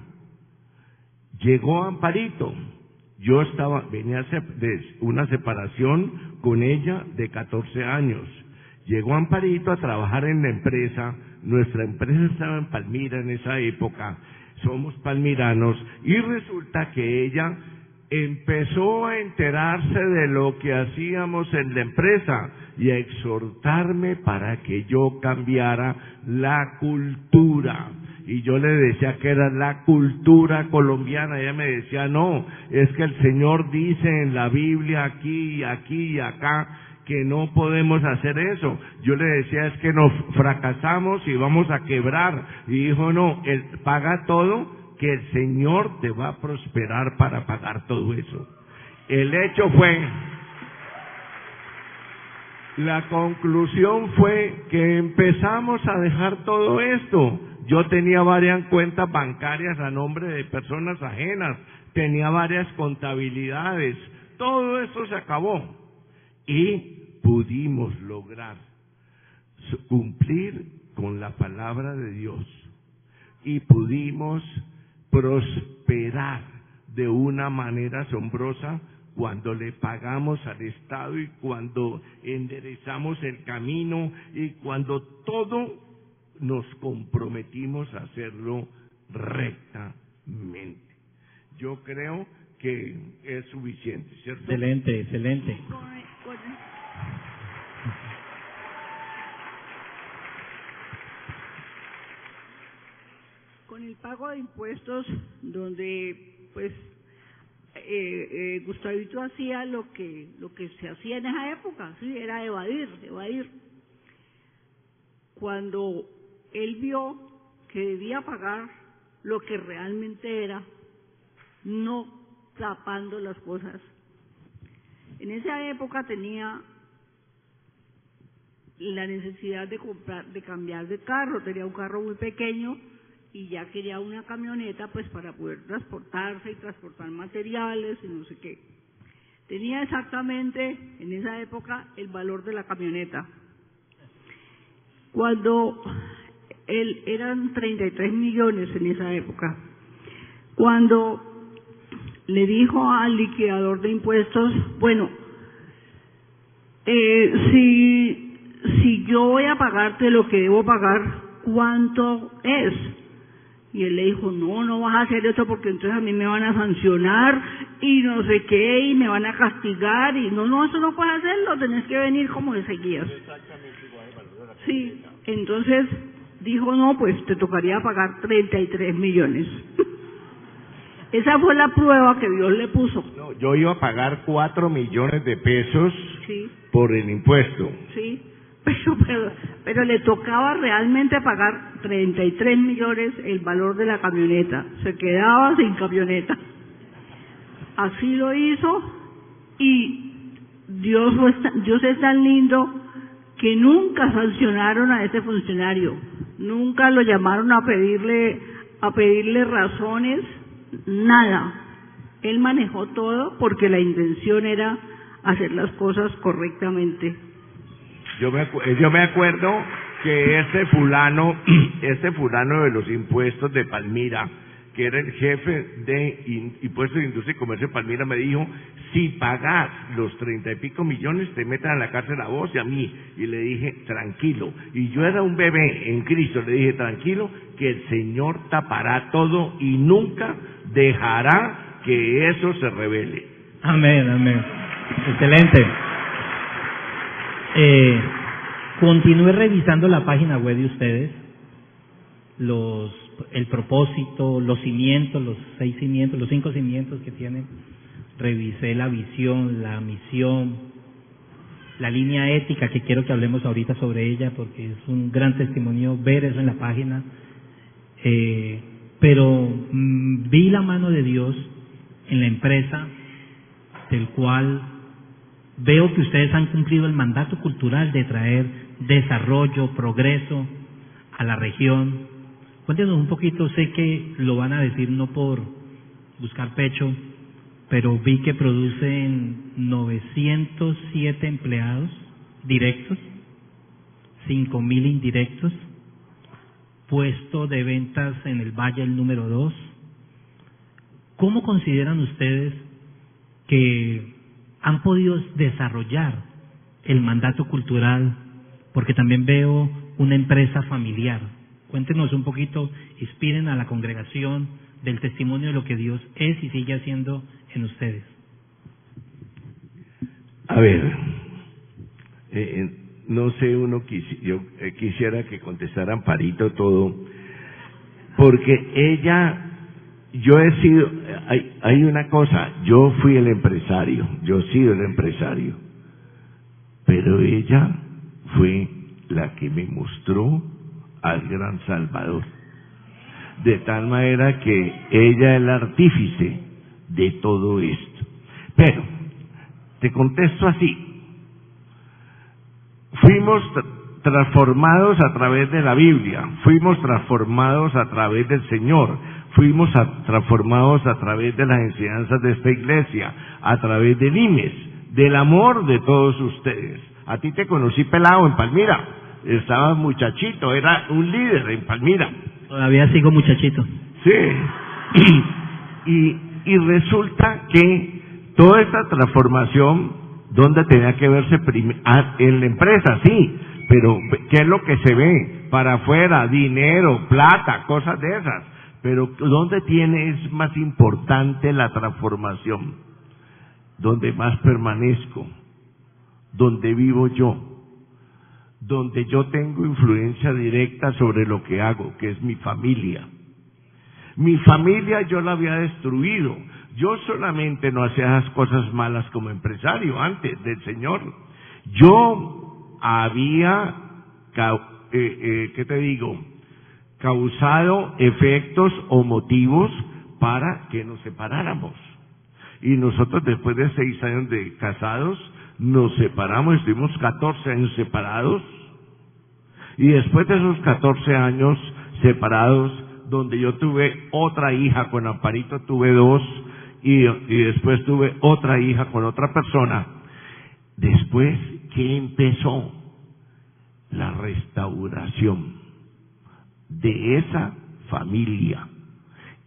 llegó Amparito. Yo estaba, venía de una separación con ella de 14 años. Llegó Amparito a trabajar en la empresa. Nuestra empresa estaba en Palmira en esa época. Somos palmiranos. Y resulta que ella empezó a enterarse de lo que hacíamos en la empresa y a exhortarme para que yo cambiara la cultura. Y yo le decía que era la cultura colombiana. Ella me decía, no, es que el Señor dice en la Biblia aquí aquí y acá que no podemos hacer eso. Yo le decía, es que nos fracasamos y vamos a quebrar. Y dijo, no, él paga todo, que el Señor te va a prosperar para pagar todo eso. El hecho fue la conclusión fue que empezamos a dejar todo esto. Yo tenía varias cuentas bancarias a nombre de personas ajenas, tenía varias contabilidades, todo eso se acabó. Y pudimos lograr cumplir con la palabra de Dios. Y pudimos prosperar de una manera asombrosa cuando le pagamos al Estado y cuando enderezamos el camino y cuando todo nos comprometimos a hacerlo rectamente. Yo creo que es suficiente, ¿cierto? Excelente, excelente. Con el pago de impuestos, donde pues eh, eh, Gustavito hacía lo que lo que se hacía en esa época, sí, era evadir, evadir. cuando él vio que debía pagar lo que realmente era, no tapando las cosas. En esa época tenía la necesidad de comprar, de cambiar de carro, tenía un carro muy pequeño y ya quería una camioneta pues para poder transportarse y transportar materiales y no sé qué. Tenía exactamente en esa época el valor de la camioneta. Cuando él eran 33 millones en esa época. Cuando le dijo al liquidador de impuestos, bueno, eh, si, si yo voy a pagarte lo que debo pagar, ¿cuánto es? Y él le dijo, no, no vas a hacer eso porque entonces a mí me van a sancionar y no sé qué y me van a castigar y no, no, eso no puedes hacerlo, tenés que venir como de seguías. Sí, entonces dijo, no, pues te tocaría pagar 33 millones. Esa fue la prueba que Dios le puso. No, yo iba a pagar cuatro millones de pesos Sí, por el impuesto. sí, pero, pero, pero le tocaba realmente pagar 33 millones el valor de la camioneta. Se quedaba sin camioneta. Así lo hizo y Dios, Dios es tan lindo que nunca sancionaron a ese funcionario, nunca lo llamaron a pedirle a pedirle razones, nada. Él manejó todo porque la intención era hacer las cosas correctamente. Yo me, acu- yo me acuerdo que este fulano, este fulano de los impuestos de Palmira, que era el jefe de impuestos de industria y comercio de Palmira, me dijo, si pagás los treinta y pico millones, te meten a la cárcel a vos y a mí. Y le dije, tranquilo. Y yo era un bebé en Cristo, le dije, tranquilo, que el Señor tapará todo y nunca dejará que eso se revele. Amén, amén. Excelente. Eh, continúe revisando la página web de ustedes, los, el propósito, los cimientos, los seis cimientos, los cinco cimientos que tienen. Revisé la visión, la misión, la línea ética que quiero que hablemos ahorita sobre ella porque es un gran testimonio ver eso en la página. Eh, pero mm, vi la mano de Dios en la empresa del cual veo que ustedes han cumplido el mandato cultural de traer desarrollo, progreso a la región. Cuéntenos un poquito, sé que lo van a decir no por buscar pecho, pero vi que producen 907 empleados directos, 5.000 indirectos, puesto de ventas en el Valle el número 2. ¿Cómo consideran ustedes que han podido desarrollar el mandato cultural? Porque también veo una empresa familiar. Cuéntenos un poquito, inspiren a la congregación del testimonio de lo que Dios es y sigue haciendo en ustedes. A ver, eh, eh, no sé, uno yo eh, quisiera que contestaran parito todo, porque ella, yo he sido, hay, hay una cosa, yo fui el empresario, yo he sido el empresario, pero ella fue la que me mostró al gran Salvador, de tal manera que ella es el artífice de todo esto. Pero, te contesto así. Fuimos tra- transformados a través de la Biblia, fuimos transformados a través del Señor, fuimos transformados a través de las enseñanzas de esta iglesia, a través del IMES, del amor de todos ustedes. A ti te conocí pelado en Palmira, estabas muchachito, era un líder en Palmira. Todavía sigo muchachito. Sí. Y, y resulta que toda esta transformación, ¿dónde tenía que verse ah, en la empresa? Sí, pero ¿qué es lo que se ve? Para afuera, dinero, plata, cosas de esas. Pero ¿dónde tiene es más importante la transformación? Donde más permanezco, donde vivo yo, donde yo tengo influencia directa sobre lo que hago, que es mi familia. Mi familia yo la había destruido. Yo solamente no hacía esas cosas malas como empresario antes del Señor. Yo había eh, eh, ¿qué te digo? Causado efectos o motivos para que nos separáramos. Y nosotros después de seis años de casados, nos separamos, estuvimos 14 años separados. Y después de esos 14 años separados, donde yo tuve otra hija, con Amparito tuve dos, y, y después tuve otra hija con otra persona, después, ¿qué empezó? La restauración de esa familia.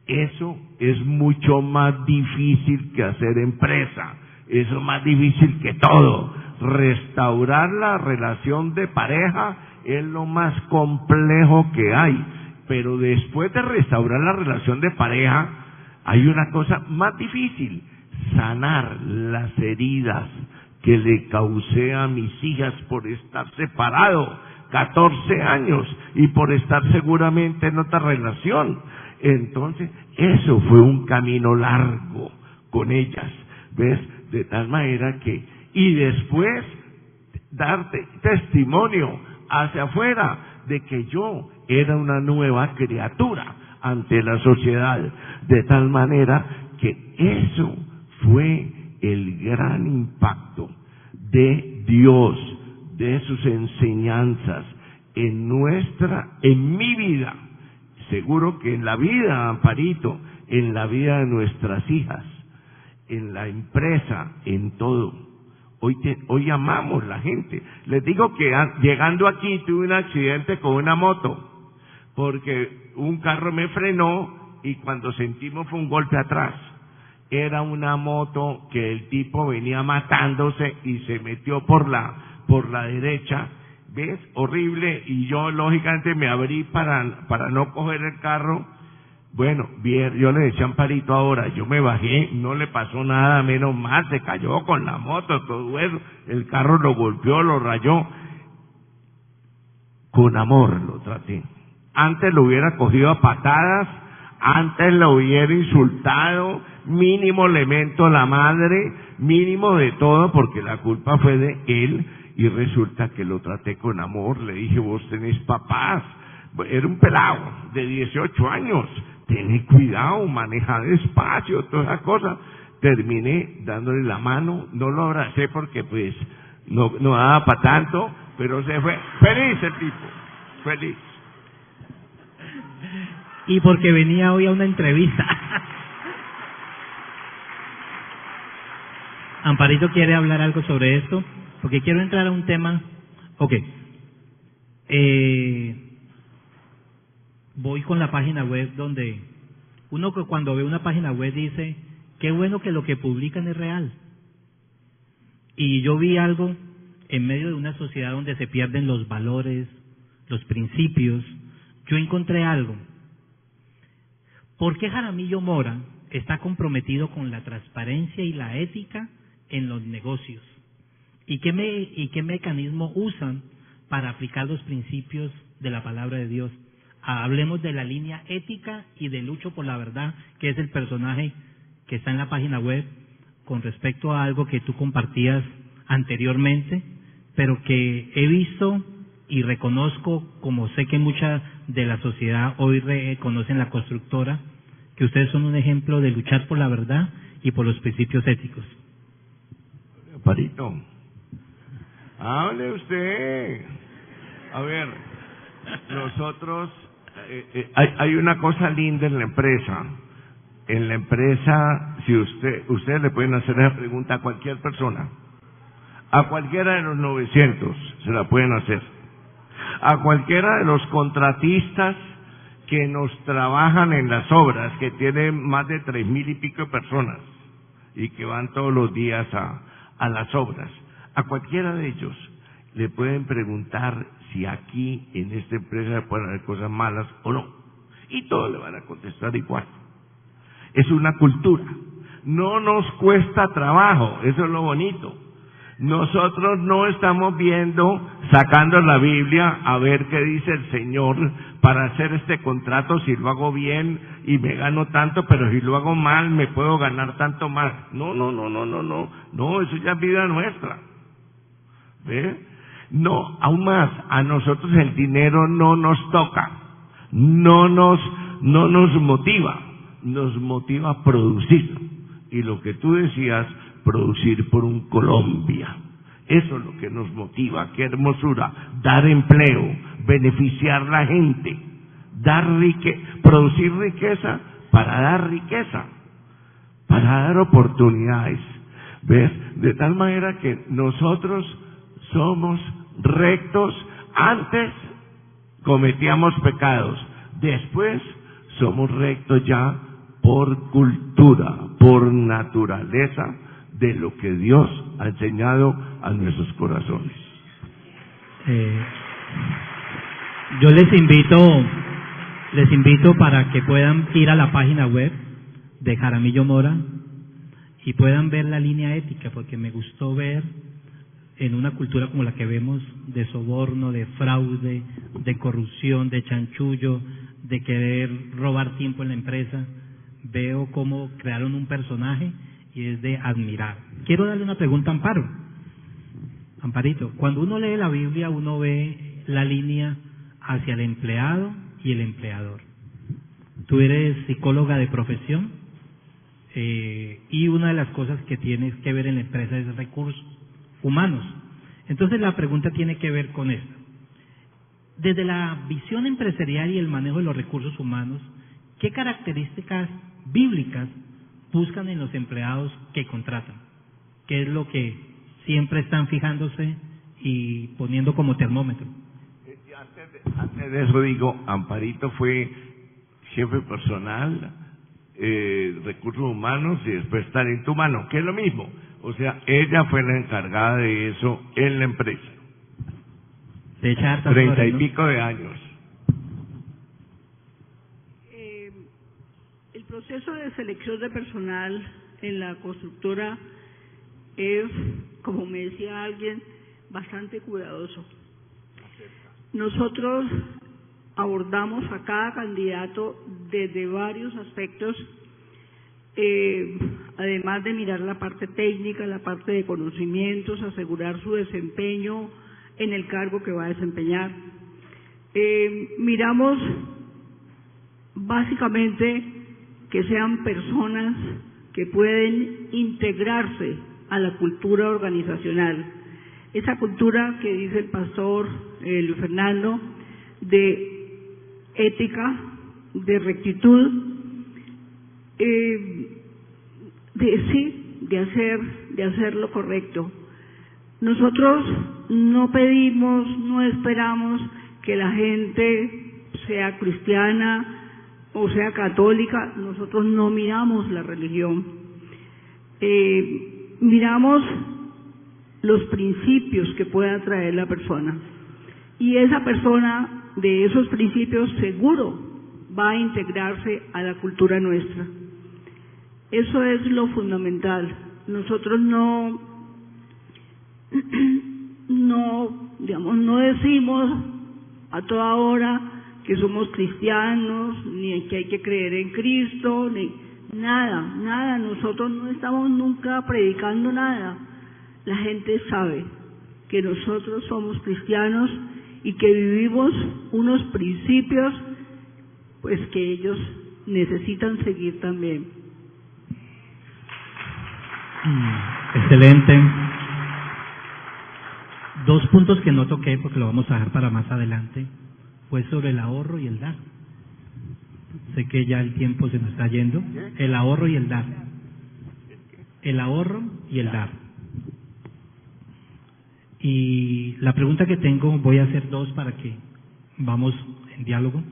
Eso es mucho más difícil que hacer empresa. Eso es más difícil que todo. Restaurar la relación de pareja es lo más complejo que hay. Pero después de restaurar la relación de pareja, hay una cosa más difícil. Sanar las heridas que le causé a mis hijas por estar separado 14 años y por estar seguramente en otra relación. Entonces, eso fue un camino largo con ellas, ¿ves? De tal manera que, y después darte testimonio hacia afuera de que yo era una nueva criatura ante la sociedad, de tal manera que eso fue el gran impacto de Dios, de sus enseñanzas en nuestra, en mi vida. Seguro que en la vida, Amparito, en la vida de nuestras hijas, en la empresa, en todo. Hoy, te, hoy amamos la gente. Les digo que llegando aquí tuve un accidente con una moto, porque un carro me frenó y cuando sentimos fue un golpe atrás. Era una moto que el tipo venía matándose y se metió por la, por la derecha ¿ves? Horrible, y yo lógicamente me abrí para, para no coger el carro. Bueno, bien, yo le decía a Amparito ahora, yo me bajé, no le pasó nada, menos mal, se cayó con la moto, todo eso, el carro lo golpeó, lo rayó. Con amor lo traté. Antes lo hubiera cogido a patadas, antes lo hubiera insultado, mínimo elemento a la madre, mínimo de todo, porque la culpa fue de él, y resulta que lo traté con amor, le dije, vos tenés papás, era un pelado de 18 años, tenés cuidado, maneja despacio, todas esas cosas. Terminé dándole la mano, no lo abracé porque pues no, no daba para tanto, pero se fue feliz el tipo, feliz. Y porque venía hoy a una entrevista. Amparito quiere hablar algo sobre esto porque quiero entrar a un tema. Ok. Eh, voy con la página web donde uno cuando ve una página web dice, qué bueno que lo que publican es real. Y yo vi algo en medio de una sociedad donde se pierden los valores, los principios. Yo encontré algo. ¿Por qué Jaramillo Mora está comprometido con la transparencia y la ética en los negocios? ¿Y qué, me, ¿Y qué mecanismo usan para aplicar los principios de la palabra de Dios? Ah, hablemos de la línea ética y de lucho por la verdad, que es el personaje que está en la página web con respecto a algo que tú compartías anteriormente, pero que he visto y reconozco, como sé que mucha de la sociedad hoy reconocen la constructora, que ustedes son un ejemplo de luchar por la verdad y por los principios éticos. Parito. Hable usted. A ver, nosotros, eh, eh, hay, hay una cosa linda en la empresa. En la empresa, si usted, ustedes le pueden hacer esa pregunta a cualquier persona, a cualquiera de los 900 se la pueden hacer, a cualquiera de los contratistas que nos trabajan en las obras, que tienen más de tres mil y pico personas y que van todos los días a las obras. A cualquiera de ellos le pueden preguntar si aquí en esta empresa pueden haber cosas malas o no. Y todos le van a contestar igual. Es una cultura. No nos cuesta trabajo, eso es lo bonito. Nosotros no estamos viendo, sacando la Biblia a ver qué dice el Señor para hacer este contrato, si lo hago bien y me gano tanto, pero si lo hago mal me puedo ganar tanto más. No, no, no, no, no, no, no, eso ya es vida nuestra. ¿Ve? No, aún más, a nosotros el dinero no nos toca, no nos, no nos motiva, nos motiva a producir. Y lo que tú decías, producir por un Colombia. Eso es lo que nos motiva, qué hermosura, dar empleo, beneficiar la gente, dar rique, producir riqueza para dar riqueza, para dar oportunidades. ¿Ves? De tal manera que nosotros somos rectos, antes cometíamos pecados, después somos rectos ya por cultura, por naturaleza de lo que Dios ha enseñado a nuestros corazones. Eh, yo les invito, les invito para que puedan ir a la página web de Jaramillo Mora y puedan ver la línea ética, porque me gustó ver en una cultura como la que vemos de soborno, de fraude, de corrupción, de chanchullo, de querer robar tiempo en la empresa, veo cómo crearon un personaje y es de admirar. Quiero darle una pregunta a Amparo. Amparito, cuando uno lee la Biblia uno ve la línea hacia el empleado y el empleador. Tú eres psicóloga de profesión eh, y una de las cosas que tienes que ver en la empresa es recursos humanos. Entonces la pregunta tiene que ver con esto. Desde la visión empresarial y el manejo de los recursos humanos, ¿qué características bíblicas buscan en los empleados que contratan? ¿Qué es lo que siempre están fijándose y poniendo como termómetro? Antes de, eso digo, Amparito fue jefe personal, eh, recursos humanos y después talento humano, que es lo mismo. O sea, ella fue la encargada de eso en la empresa. De Treinta y pico de años. Eh, el proceso de selección de personal en la constructora es, como me decía alguien, bastante cuidadoso. Nosotros abordamos a cada candidato desde varios aspectos eh, además de mirar la parte técnica, la parte de conocimientos, asegurar su desempeño en el cargo que va a desempeñar. Eh, miramos básicamente que sean personas que pueden integrarse a la cultura organizacional. Esa cultura que dice el pastor eh, Luis Fernando de ética, de rectitud, eh, de sí, de hacer, de hacer lo correcto. Nosotros no pedimos, no esperamos que la gente sea cristiana o sea católica, nosotros no miramos la religión. Eh, miramos los principios que pueda traer la persona. Y esa persona de esos principios seguro va a integrarse a la cultura nuestra. Eso es lo fundamental. Nosotros no, no, digamos, no decimos a toda hora que somos cristianos, ni que hay que creer en Cristo, ni nada, nada. Nosotros no estamos nunca predicando nada. La gente sabe que nosotros somos cristianos y que vivimos unos principios, pues que ellos necesitan seguir también. Excelente. Dos puntos que no toqué porque lo vamos a dejar para más adelante fue sobre el ahorro y el dar. Sé que ya el tiempo se nos está yendo. El ahorro y el dar. El ahorro y el dar. Y la pregunta que tengo, voy a hacer dos para que vamos en diálogo.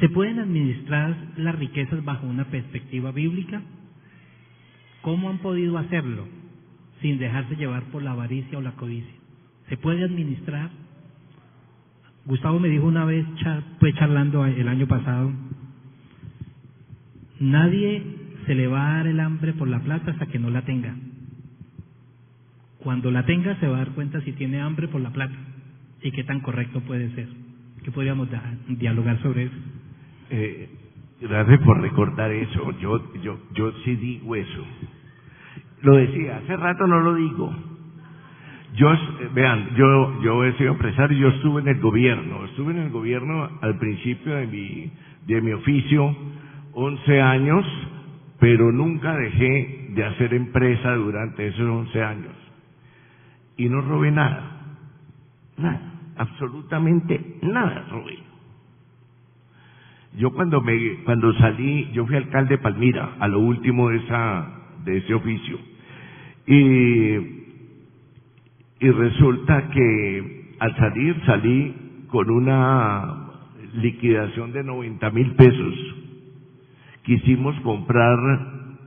¿Se pueden administrar las riquezas bajo una perspectiva bíblica? ¿Cómo han podido hacerlo sin dejarse llevar por la avaricia o la codicia? ¿Se puede administrar? Gustavo me dijo una vez, fue charlando el año pasado, nadie se le va a dar el hambre por la plata hasta que no la tenga. Cuando la tenga se va a dar cuenta si tiene hambre por la plata y qué tan correcto puede ser. ¿Qué podríamos dialogar sobre eso? Eh, Gracias por recordar eso. Yo, yo, yo sí digo eso. Lo decía, hace rato no lo digo. Yo, es- vean, yo, yo he sido empresario, yo estuve en el gobierno, estuve en el gobierno al principio de mi, de mi oficio, 11 años, pero nunca dejé de hacer empresa durante esos 11 años. Y no robé nada, nada, absolutamente nada robé. Yo cuando me, cuando salí, yo fui alcalde de Palmira, a lo último de esa, de ese oficio. Y resulta que al salir salí con una liquidación de 90 mil pesos. Quisimos comprar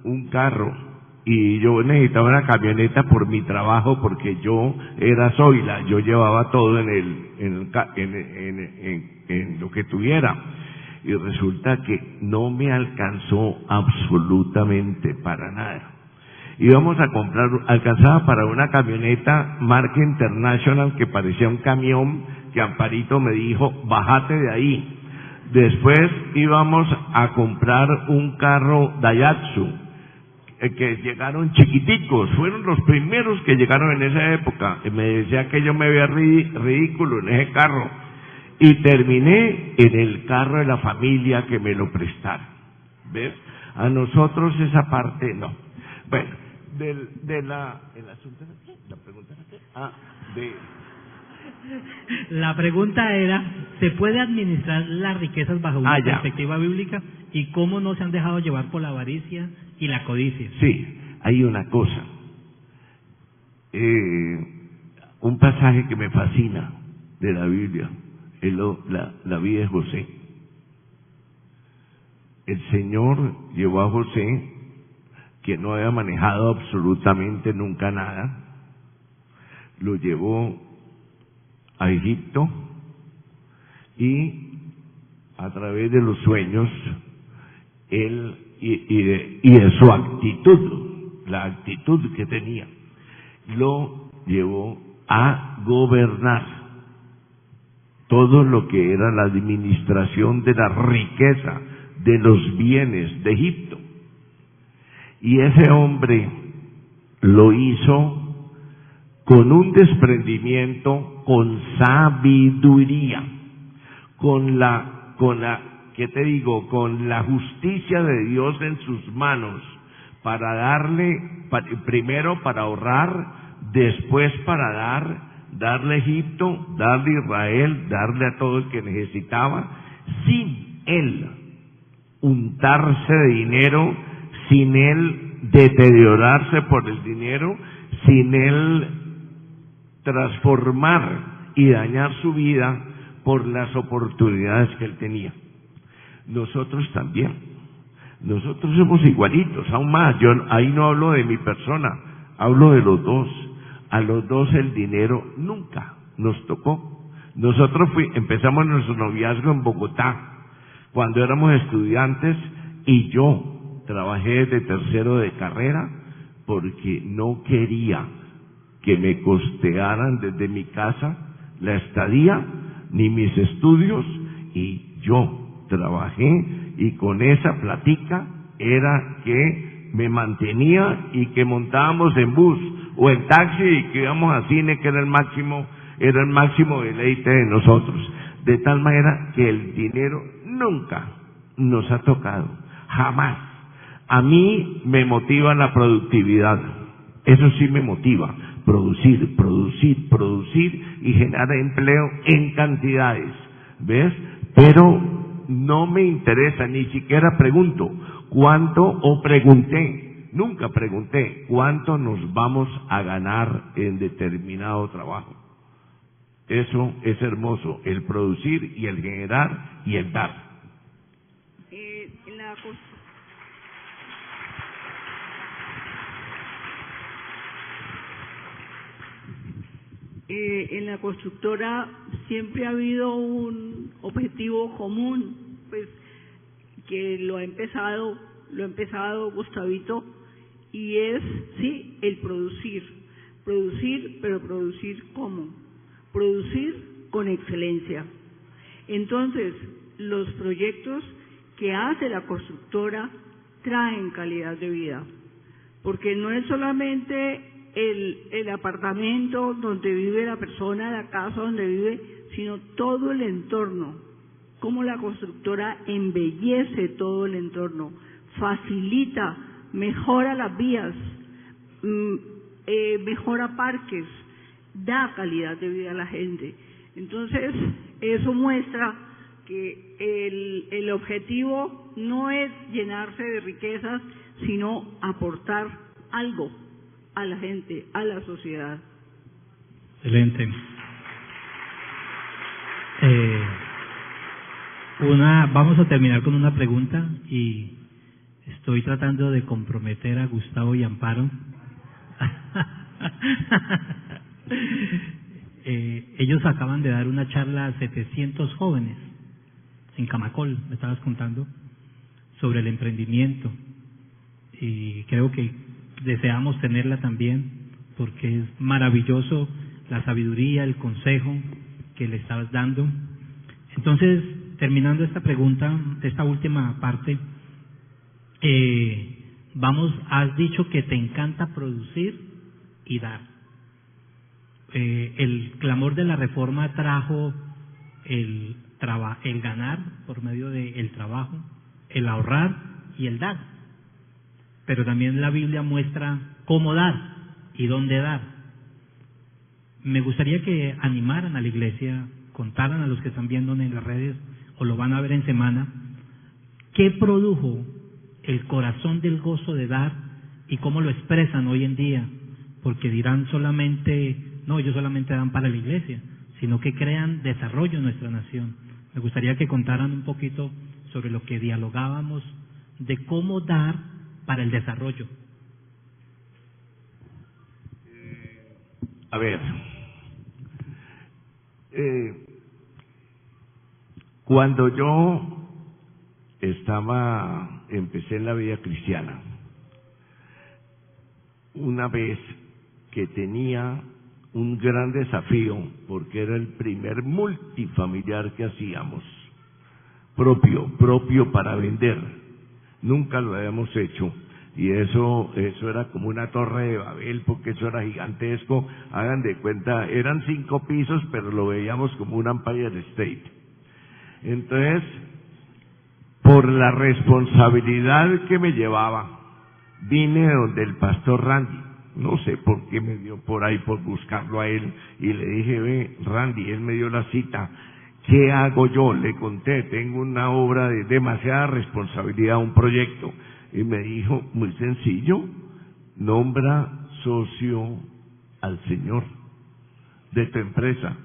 un carro y yo necesitaba una camioneta por mi trabajo porque yo era Zoila, yo llevaba todo en el, en, el en- en- en lo que tuviera. Y resulta que no me alcanzó absolutamente para nada íbamos a comprar, alcanzaba para una camioneta marca International que parecía un camión que Amparito me dijo, bájate de ahí. Después íbamos a comprar un carro Daihatsu, eh, que llegaron chiquiticos, fueron los primeros que llegaron en esa época. Me decía que yo me veía ri- ridículo en ese carro. Y terminé en el carro de la familia que me lo prestaron. ¿Ves? A nosotros esa parte no. Bueno, del, de la... ¿El asunto era qué? ¿La pregunta era qué? Ah, de... La pregunta era, ¿se puede administrar las riquezas bajo una Ah, perspectiva bíblica? ¿Y cómo no se han dejado llevar por la avaricia y la codicia? Sí, hay una cosa. Eh, un pasaje que me fascina de la Biblia, es lo- la, la vida de José. El Señor llevó a José, que no había manejado absolutamente nunca nada, lo llevó a Egipto y a través de los sueños, él y, de, y de su actitud, la actitud que tenía, lo llevó a gobernar todo lo que era la administración de la riqueza, de los bienes de Egipto. Y ese hombre lo hizo con un desprendimiento, con sabiduría, con la, con la, ¿qué te digo? Con la justicia de Dios en sus manos para darle, primero para ahorrar, después para dar, darle a Egipto, darle a Israel, darle a todo el que necesitaba, sin él untarse de dinero, sin él deteriorarse por el dinero, sin él transformar y dañar su vida por las oportunidades que él tenía. Nosotros también. Nosotros somos igualitos, aún más. Yo ahí no hablo de mi persona, hablo de los dos. A los dos el dinero nunca nos tocó. Nosotros fui, empezamos nuestro noviazgo en Bogotá, cuando éramos estudiantes, y yo trabajé desde tercero de carrera porque no quería que me costearan desde mi casa la estadía ni mis estudios y yo trabajé y con esa platica era que me mantenía y que montábamos en bus o en taxi y que íbamos a cine que era el máximo era el máximo deleite de nosotros. De tal manera que el dinero nunca nos ha tocado jamás a mí me motiva la productividad eso sí me motiva producir, producir, producir y generar empleo en cantidades, ¿ves? Pero no me interesa, ni siquiera pregunto cuánto o pregunté, nunca pregunté cuánto nos vamos a ganar en determinado trabajo. Eso es hermoso, el producir y el generar y el dar. Eh, Eh, en la constructora siempre ha habido un objetivo común, pues que lo ha empezado, lo ha empezado Gustavito, y es sí el producir, producir, pero producir cómo, producir con excelencia. Entonces, los proyectos que hace la constructora traen calidad de vida, porque no es solamente el, el apartamento donde vive la persona, la casa donde vive, sino todo el entorno. Cómo la constructora embellece todo el entorno, facilita, mejora las vías, mm, eh, mejora parques, da calidad de vida a la gente. Entonces, eso muestra que el, el objetivo no es llenarse de riquezas, sino aportar algo a la gente, a la sociedad. Excelente. Eh, una, vamos a terminar con una pregunta y estoy tratando de comprometer a Gustavo y Amparo. eh, ellos acaban de dar una charla a 700 jóvenes en Camacol, me estabas contando, sobre el emprendimiento. Y creo que deseamos tenerla también porque es maravilloso la sabiduría, el consejo que le estabas dando. Entonces, terminando esta pregunta, esta última parte, eh, vamos, has dicho que te encanta producir y dar. Eh, el clamor de la reforma trajo el, traba, el ganar por medio del trabajo, el ahorrar y el dar. Pero también la Biblia muestra cómo dar y dónde dar. Me gustaría que animaran a la iglesia, contaran a los que están viendo en las redes o lo van a ver en semana, qué produjo el corazón del gozo de dar y cómo lo expresan hoy en día, porque dirán solamente, no, ellos solamente dan para la iglesia, sino que crean desarrollo en nuestra nación. Me gustaría que contaran un poquito sobre lo que dialogábamos de cómo dar para el desarrollo. A ver, eh, cuando yo estaba, empecé en la vida cristiana, una vez que tenía un gran desafío, porque era el primer multifamiliar que hacíamos, propio, propio para vender. Nunca lo habíamos hecho. Y eso, eso era como una torre de Babel, porque eso era gigantesco. Hagan de cuenta, eran cinco pisos, pero lo veíamos como un Empire State. Entonces, por la responsabilidad que me llevaba, vine donde el pastor Randy. No sé por qué me dio por ahí por buscarlo a él y le dije, ve, Randy, él me dio la cita. ¿Qué hago yo? Le conté, tengo una obra de demasiada responsabilidad, un proyecto. Y me dijo, muy sencillo, nombra socio al Señor de tu empresa.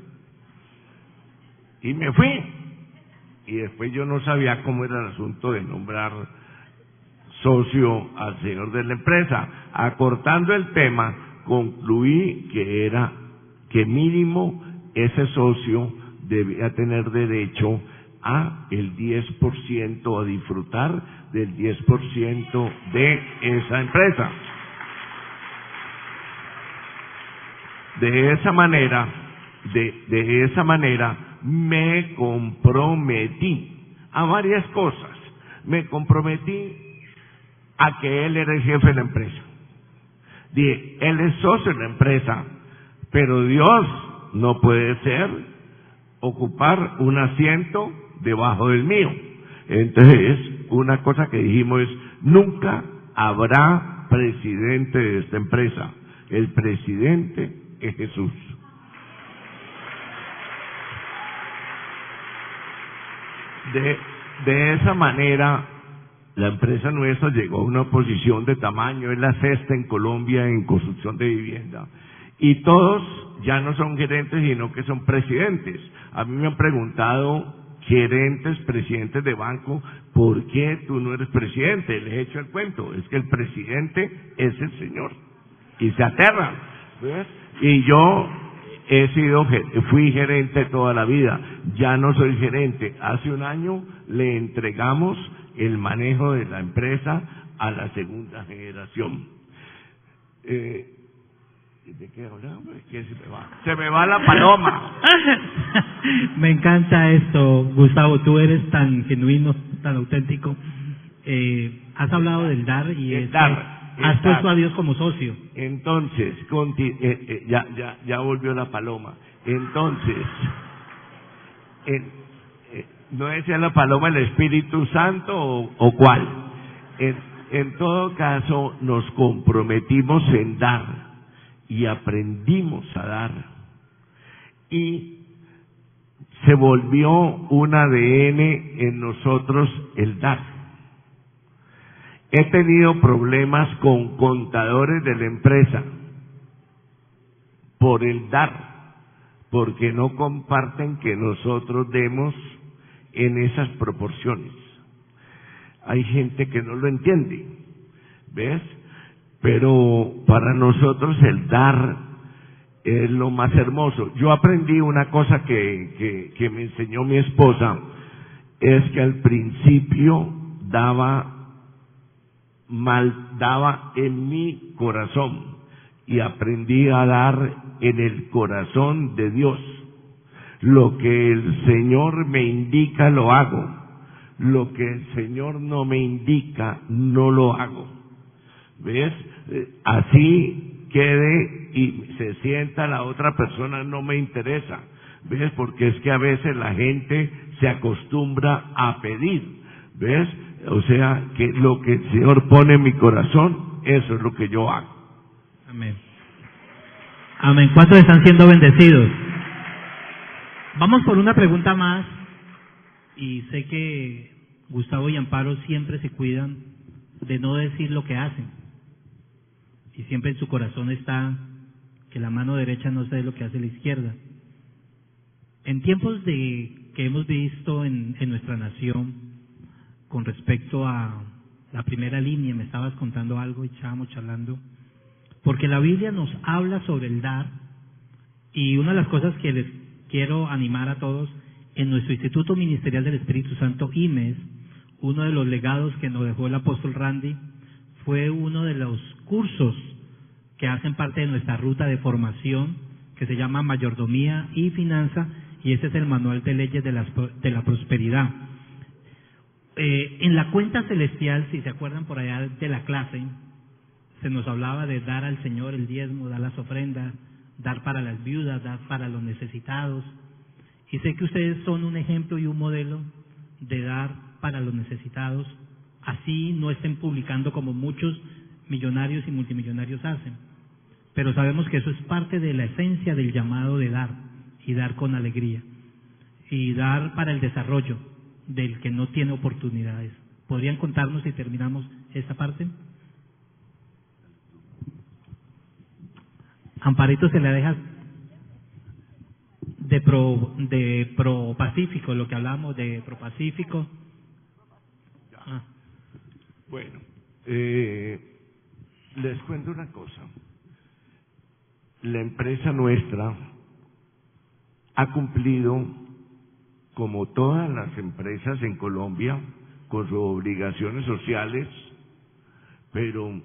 Y me fui. Y después yo no sabía cómo era el asunto de nombrar socio al señor de la empresa. Acortando el tema, concluí que era que mínimo ese socio debía tener derecho a el 10%, a disfrutar del 10% de esa empresa. De esa manera, de, de esa manera me comprometí a varias cosas. Me comprometí a que él era el jefe de la empresa. Dije, él es socio de la empresa, pero Dios no puede ser ocupar un asiento debajo del mío. Entonces, una cosa que dijimos es, nunca habrá presidente de esta empresa. El presidente es Jesús. De, de esa manera, la empresa nuestra llegó a una posición de tamaño, es la sexta en Colombia en construcción de vivienda. Y todos ya no son gerentes, sino que son presidentes. A mí me han preguntado gerentes, presidentes de banco, ¿por qué tú no eres presidente? Les he hecho el cuento, es que el presidente es el Señor. Y se aterran. Y yo he sido, fui gerente toda la vida, ya no soy gerente. Hace un año le entregamos el manejo de la empresa a la segunda generación. Eh, ¿De qué hablamos? Es que se me va. Se me va la paloma. Me encanta esto, Gustavo. Tú eres tan genuino, tan auténtico. Eh, has hablado del dar y El es dar. has puesto a Dios como socio. Entonces, conti- eh, eh, ya, ya, ya volvió la paloma. Entonces, en- eh, ¿no decía la paloma el Espíritu Santo o, o cuál? En, en todo caso, nos comprometimos en dar y aprendimos a dar. Y se volvió un ADN en nosotros el dar. He tenido problemas con contadores de la empresa por el dar, porque no comparten que nosotros demos en esas proporciones. Hay gente que no lo entiende, ¿ves? Pero para nosotros el dar es lo más hermoso. Yo aprendí una cosa que, que, me enseñó mi esposa, es que al principio daba mal daba en mi corazón y aprendí a dar en el corazón de Dios. Lo que el Señor me indica lo hago. Lo que el Señor no me indica no lo hago. ¿Ves? Así quede y se sienta la otra persona no me interesa. ¿Ves? Porque es que a veces la gente se acostumbra a pedir. ¿Ves? O sea, que lo que el Señor pone en mi corazón, eso es lo que yo hago. Amén. Amén. ¿Cuántos están siendo bendecidos? Vamos por una pregunta más. Y sé que Gustavo y Amparo siempre se cuidan de no decir lo que hacen. Y siempre en su corazón está que la mano derecha no sabe lo que hace la izquierda. En tiempos de que hemos visto en, en nuestra nación con respecto a la primera línea, me estabas contando algo y estábamos charlando, porque la Biblia nos habla sobre el dar y una de las cosas que les quiero animar a todos, en nuestro Instituto Ministerial del Espíritu Santo, IMES, uno de los legados que nos dejó el apóstol Randy fue uno de los cursos que hacen parte de nuestra ruta de formación que se llama Mayordomía y Finanza y ese es el manual de leyes de la, de la prosperidad. Eh, en la cuenta celestial, si se acuerdan por allá de la clase, se nos hablaba de dar al Señor el diezmo, dar las ofrendas, dar para las viudas, dar para los necesitados. Y sé que ustedes son un ejemplo y un modelo de dar para los necesitados. Así no estén publicando como muchos millonarios y multimillonarios hacen. Pero sabemos que eso es parte de la esencia del llamado de dar y dar con alegría. Y dar para el desarrollo del que no tiene oportunidades. ¿Podrían contarnos si terminamos esta parte? Amparito se le deja de pro, de pro Pacífico, lo que hablamos de pro Pacífico. Ah, Bueno, eh, les cuento una cosa. La empresa nuestra ha cumplido, como todas las empresas en Colombia, con sus obligaciones sociales, pero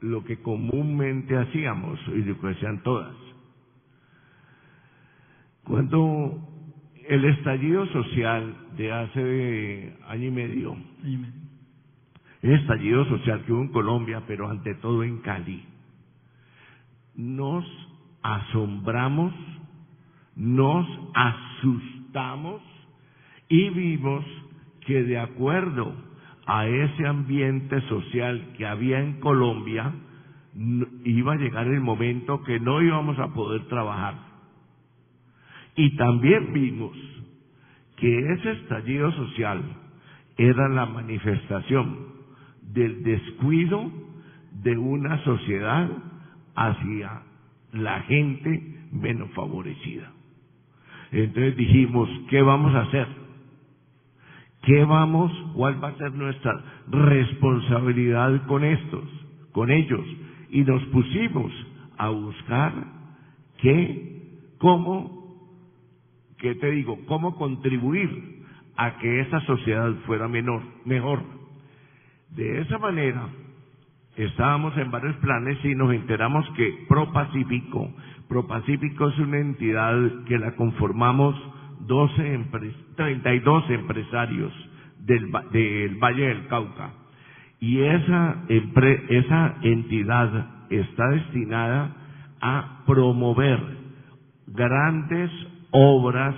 lo que comúnmente hacíamos, y lo que hacían todas. Cuando el estallido social de hace año y medio, año y medio. Estallido social que hubo en Colombia, pero ante todo en Cali, nos asombramos, nos asustamos y vimos que de acuerdo a ese ambiente social que había en Colombia, iba a llegar el momento que no íbamos a poder trabajar. Y también vimos que ese estallido social era la manifestación del descuido de una sociedad hacia la gente menos favorecida. Entonces dijimos, ¿qué vamos a hacer? ¿Qué vamos, cuál va a ser nuestra responsabilidad con estos, con ellos? Y nos pusimos a buscar qué, cómo, qué te digo, cómo contribuir a que esa sociedad fuera menor, mejor. De esa manera, estábamos en varios planes y nos enteramos que Pro Pacífico, Pro Pacífico es una entidad que la conformamos 12 empre- 32 empresarios del, del Valle del Cauca. Y esa, esa entidad está destinada a promover grandes obras,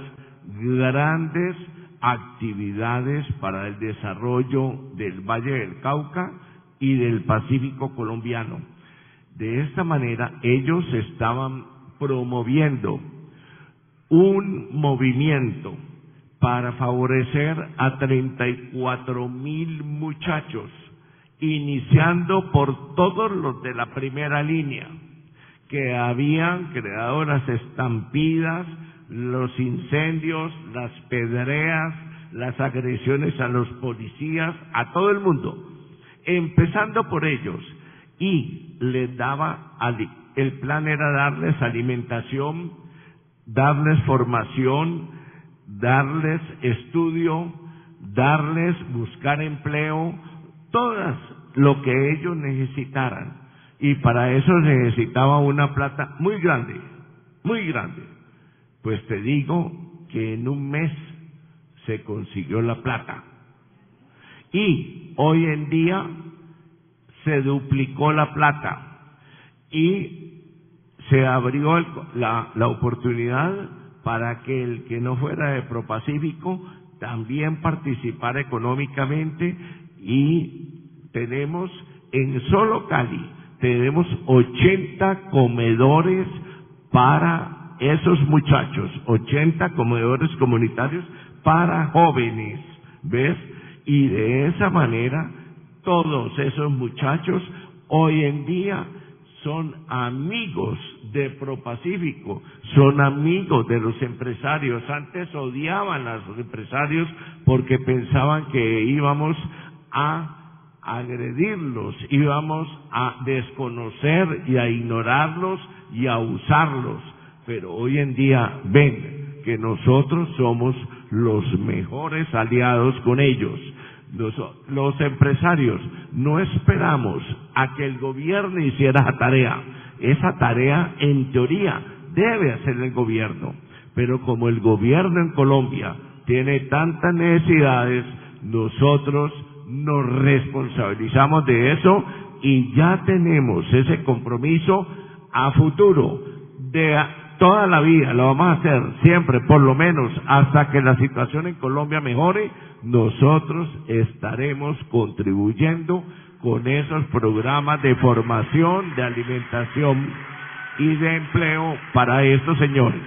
grandes actividades para el desarrollo del Valle del Cauca y del Pacífico colombiano. De esta manera ellos estaban promoviendo un movimiento para favorecer a 34 mil muchachos, iniciando por todos los de la primera línea, que habían creado las estampidas, los incendios, las pedreas, las agresiones a los policías, a todo el mundo, empezando por ellos, y les daba, el plan era darles alimentación, darles formación, darles estudio, darles buscar empleo, todas lo que ellos necesitaran. Y para eso necesitaba una plata muy grande, muy grande. Pues te digo que en un mes se consiguió la plata. Y hoy en día se duplicó la plata y se abrió la, la oportunidad para que el que no fuera de Propacífico también participara económicamente y tenemos en solo Cali, tenemos 80 comedores para esos muchachos, 80 comedores comunitarios para jóvenes, ¿ves? Y de esa manera todos esos muchachos hoy en día son amigos de Propacífico, son amigos de los empresarios. Antes odiaban a los empresarios porque pensaban que íbamos a agredirlos, íbamos a desconocer y a ignorarlos y a usarlos. Pero hoy en día ven que nosotros somos los mejores aliados con ellos. Los, empresarios no esperamos a que el gobierno hiciera esa tarea. Esa tarea, en teoría, debe hacer el gobierno. Pero como el gobierno en Colombia tiene tantas necesidades, nosotros nos responsabilizamos de eso y ya tenemos ese compromiso a futuro de toda la vida, lo vamos a hacer siempre, por lo menos hasta que la situación en Colombia mejore, nosotros estaremos contribuyendo con esos programas de formación, de alimentación y de empleo para estos señores.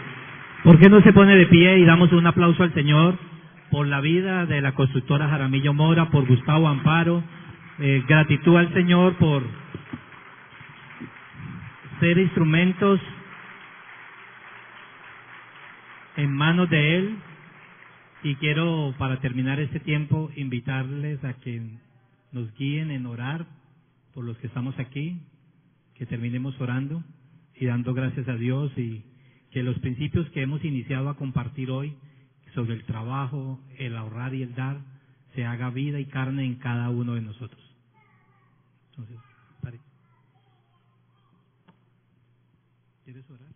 ¿Por qué no se pone de pie y damos un aplauso al Señor por la vida de la constructora Jaramillo Mora, por Gustavo Amparo? Eh, gratitud al Señor por ser instrumentos en manos de Él. Y quiero, para terminar este tiempo, invitarles a que nos guíen en orar por los que estamos aquí, que terminemos orando y dando gracias a Dios y que los principios que hemos iniciado a compartir hoy sobre el trabajo, el ahorrar y el dar, se haga vida y carne en cada uno de nosotros. Entonces, pare. ¿Quieres orar?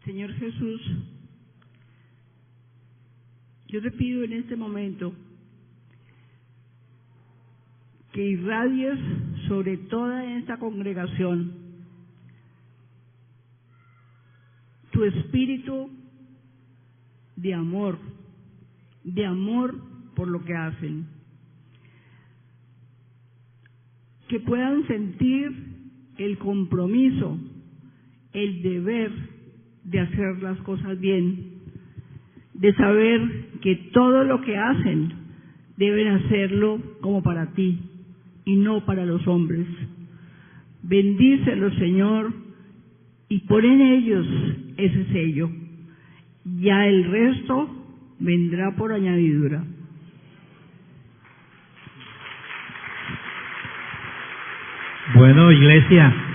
tú? Señor Jesús, yo te pido en este momento que irradies sobre toda esta congregación tu espíritu de amor, de amor por lo que hacen. Que puedan sentir el compromiso, el deber de hacer las cosas bien, de saber que todo lo que hacen deben hacerlo como para ti y no para los hombres. Bendícelos, Señor, y pon en ellos ese sello. Ya el resto vendrá por añadidura. Bueno, iglesia,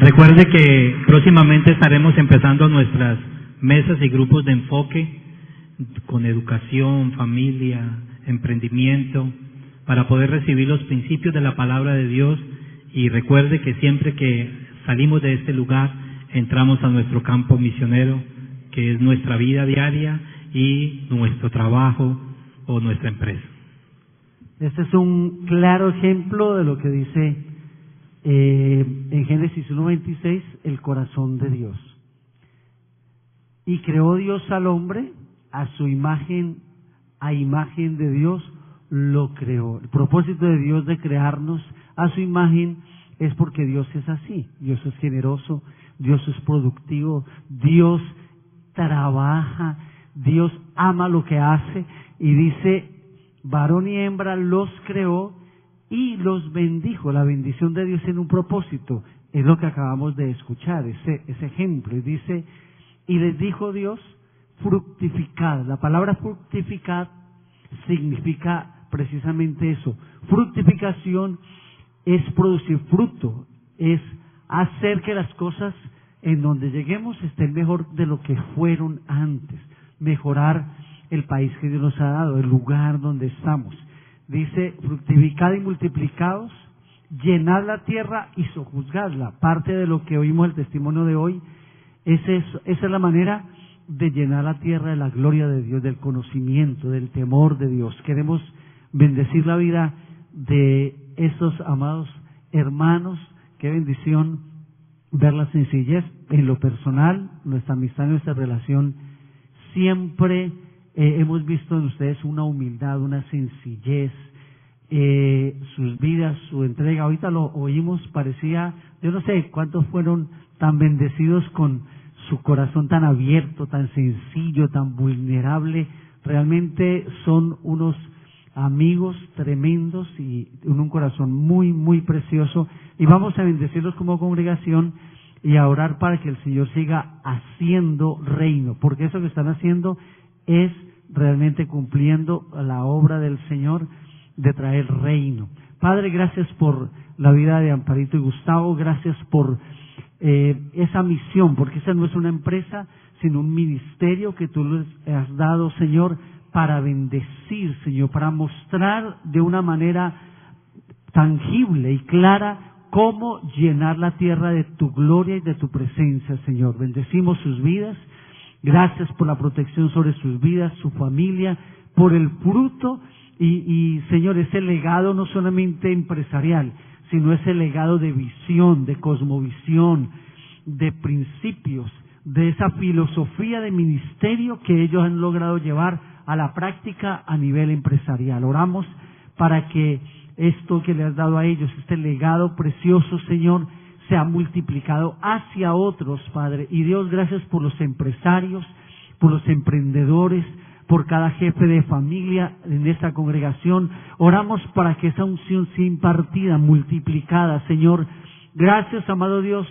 recuerde que próximamente estaremos empezando nuestras mesas y grupos de enfoque con educación, familia, emprendimiento, para poder recibir los principios de la palabra de Dios y recuerde que siempre que salimos de este lugar entramos a nuestro campo misionero, que es nuestra vida diaria y nuestro trabajo o nuestra empresa. Este es un claro ejemplo de lo que dice eh, en Génesis 1.26 el corazón de Dios. Y creó Dios al hombre a su imagen, a imagen de Dios lo creó. El propósito de Dios de crearnos a su imagen es porque Dios es así. Dios es generoso, Dios es productivo, Dios trabaja, Dios ama lo que hace y dice, varón y hembra los creó y los bendijo. La bendición de Dios en un propósito es lo que acabamos de escuchar, ese, ese ejemplo. Y dice, y les dijo Dios, fructificad. La palabra fructificad significa precisamente eso. Fructificación es producir fruto, es hacer que las cosas en donde lleguemos estén mejor de lo que fueron antes, mejorar el país que Dios nos ha dado, el lugar donde estamos. Dice, fructificad y multiplicados, llenad la tierra y sojuzgadla. Parte de lo que oímos el testimonio de hoy es eso, esa es la manera de llenar la tierra de la gloria de Dios, del conocimiento, del temor de Dios. Queremos bendecir la vida de estos amados hermanos. Qué bendición ver la sencillez en lo personal, nuestra amistad, nuestra relación. Siempre eh, hemos visto en ustedes una humildad, una sencillez, eh, sus vidas, su entrega. Ahorita lo oímos, parecía, yo no sé cuántos fueron tan bendecidos con su corazón tan abierto, tan sencillo, tan vulnerable. Realmente son unos amigos tremendos y un corazón muy, muy precioso. Y vamos a bendecirlos como congregación y a orar para que el Señor siga haciendo reino, porque eso que están haciendo es realmente cumpliendo la obra del Señor de traer reino. Padre, gracias por la vida de Amparito y Gustavo, gracias por eh, esa misión, porque esa no es una empresa, sino un ministerio que tú les has dado, Señor, para bendecir, Señor, para mostrar de una manera tangible y clara cómo llenar la tierra de tu gloria y de tu presencia, Señor. Bendecimos sus vidas. Gracias por la protección sobre sus vidas, su familia, por el fruto y, Señor, ese legado no solamente empresarial, sino ese legado de visión, de cosmovisión, de principios, de esa filosofía de ministerio que ellos han logrado llevar a la práctica a nivel empresarial. Oramos para que esto que le has dado a ellos, este legado precioso, Señor, sea multiplicado hacia otros, Padre. Y Dios, gracias por los empresarios, por los emprendedores, por cada jefe de familia en esta congregación. Oramos para que esa unción sea impartida, multiplicada, Señor. Gracias, amado Dios,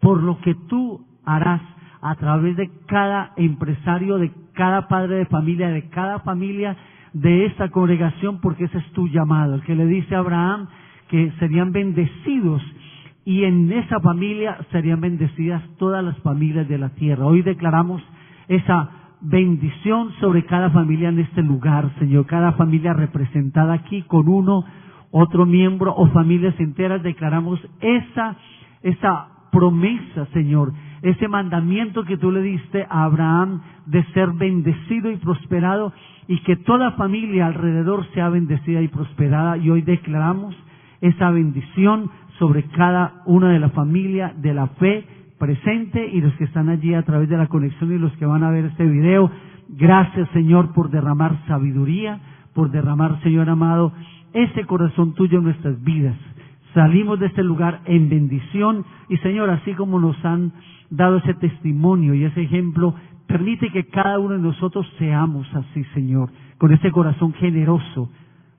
por lo que tú harás a través de cada empresario, de cada padre de familia, de cada familia de esta congregación, porque ese es tu llamado. El que le dice a Abraham que serían bendecidos y en esa familia serían bendecidas todas las familias de la tierra. Hoy declaramos esa bendición sobre cada familia en este lugar, Señor, cada familia representada aquí con uno, otro miembro o familias enteras, declaramos esa, esa promesa, Señor, ese mandamiento que tú le diste a Abraham de ser bendecido y prosperado y que toda familia alrededor sea bendecida y prosperada. Y hoy declaramos esa bendición sobre cada una de la familia de la fe presente y los que están allí a través de la conexión y los que van a ver este video. Gracias Señor por derramar sabiduría, por derramar Señor amado ese corazón tuyo en nuestras vidas. Salimos de este lugar en bendición y Señor, así como nos han dado ese testimonio y ese ejemplo, permite que cada uno de nosotros seamos así, Señor, con ese corazón generoso,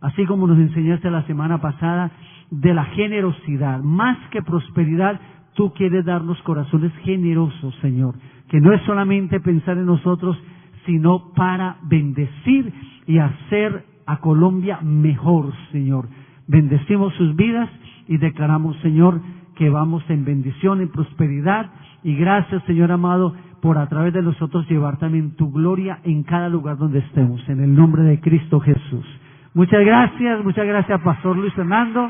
así como nos enseñaste la semana pasada de la generosidad, más que prosperidad, tú quieres darnos corazones generosos, Señor, que no es solamente pensar en nosotros, sino para bendecir y hacer a Colombia mejor, Señor. Bendecimos sus vidas y declaramos, Señor, que vamos en bendición, en prosperidad. Y gracias, Señor amado, por a través de nosotros llevar también tu gloria en cada lugar donde estemos. En el nombre de Cristo Jesús. Muchas gracias, muchas gracias, Pastor Luis Fernando.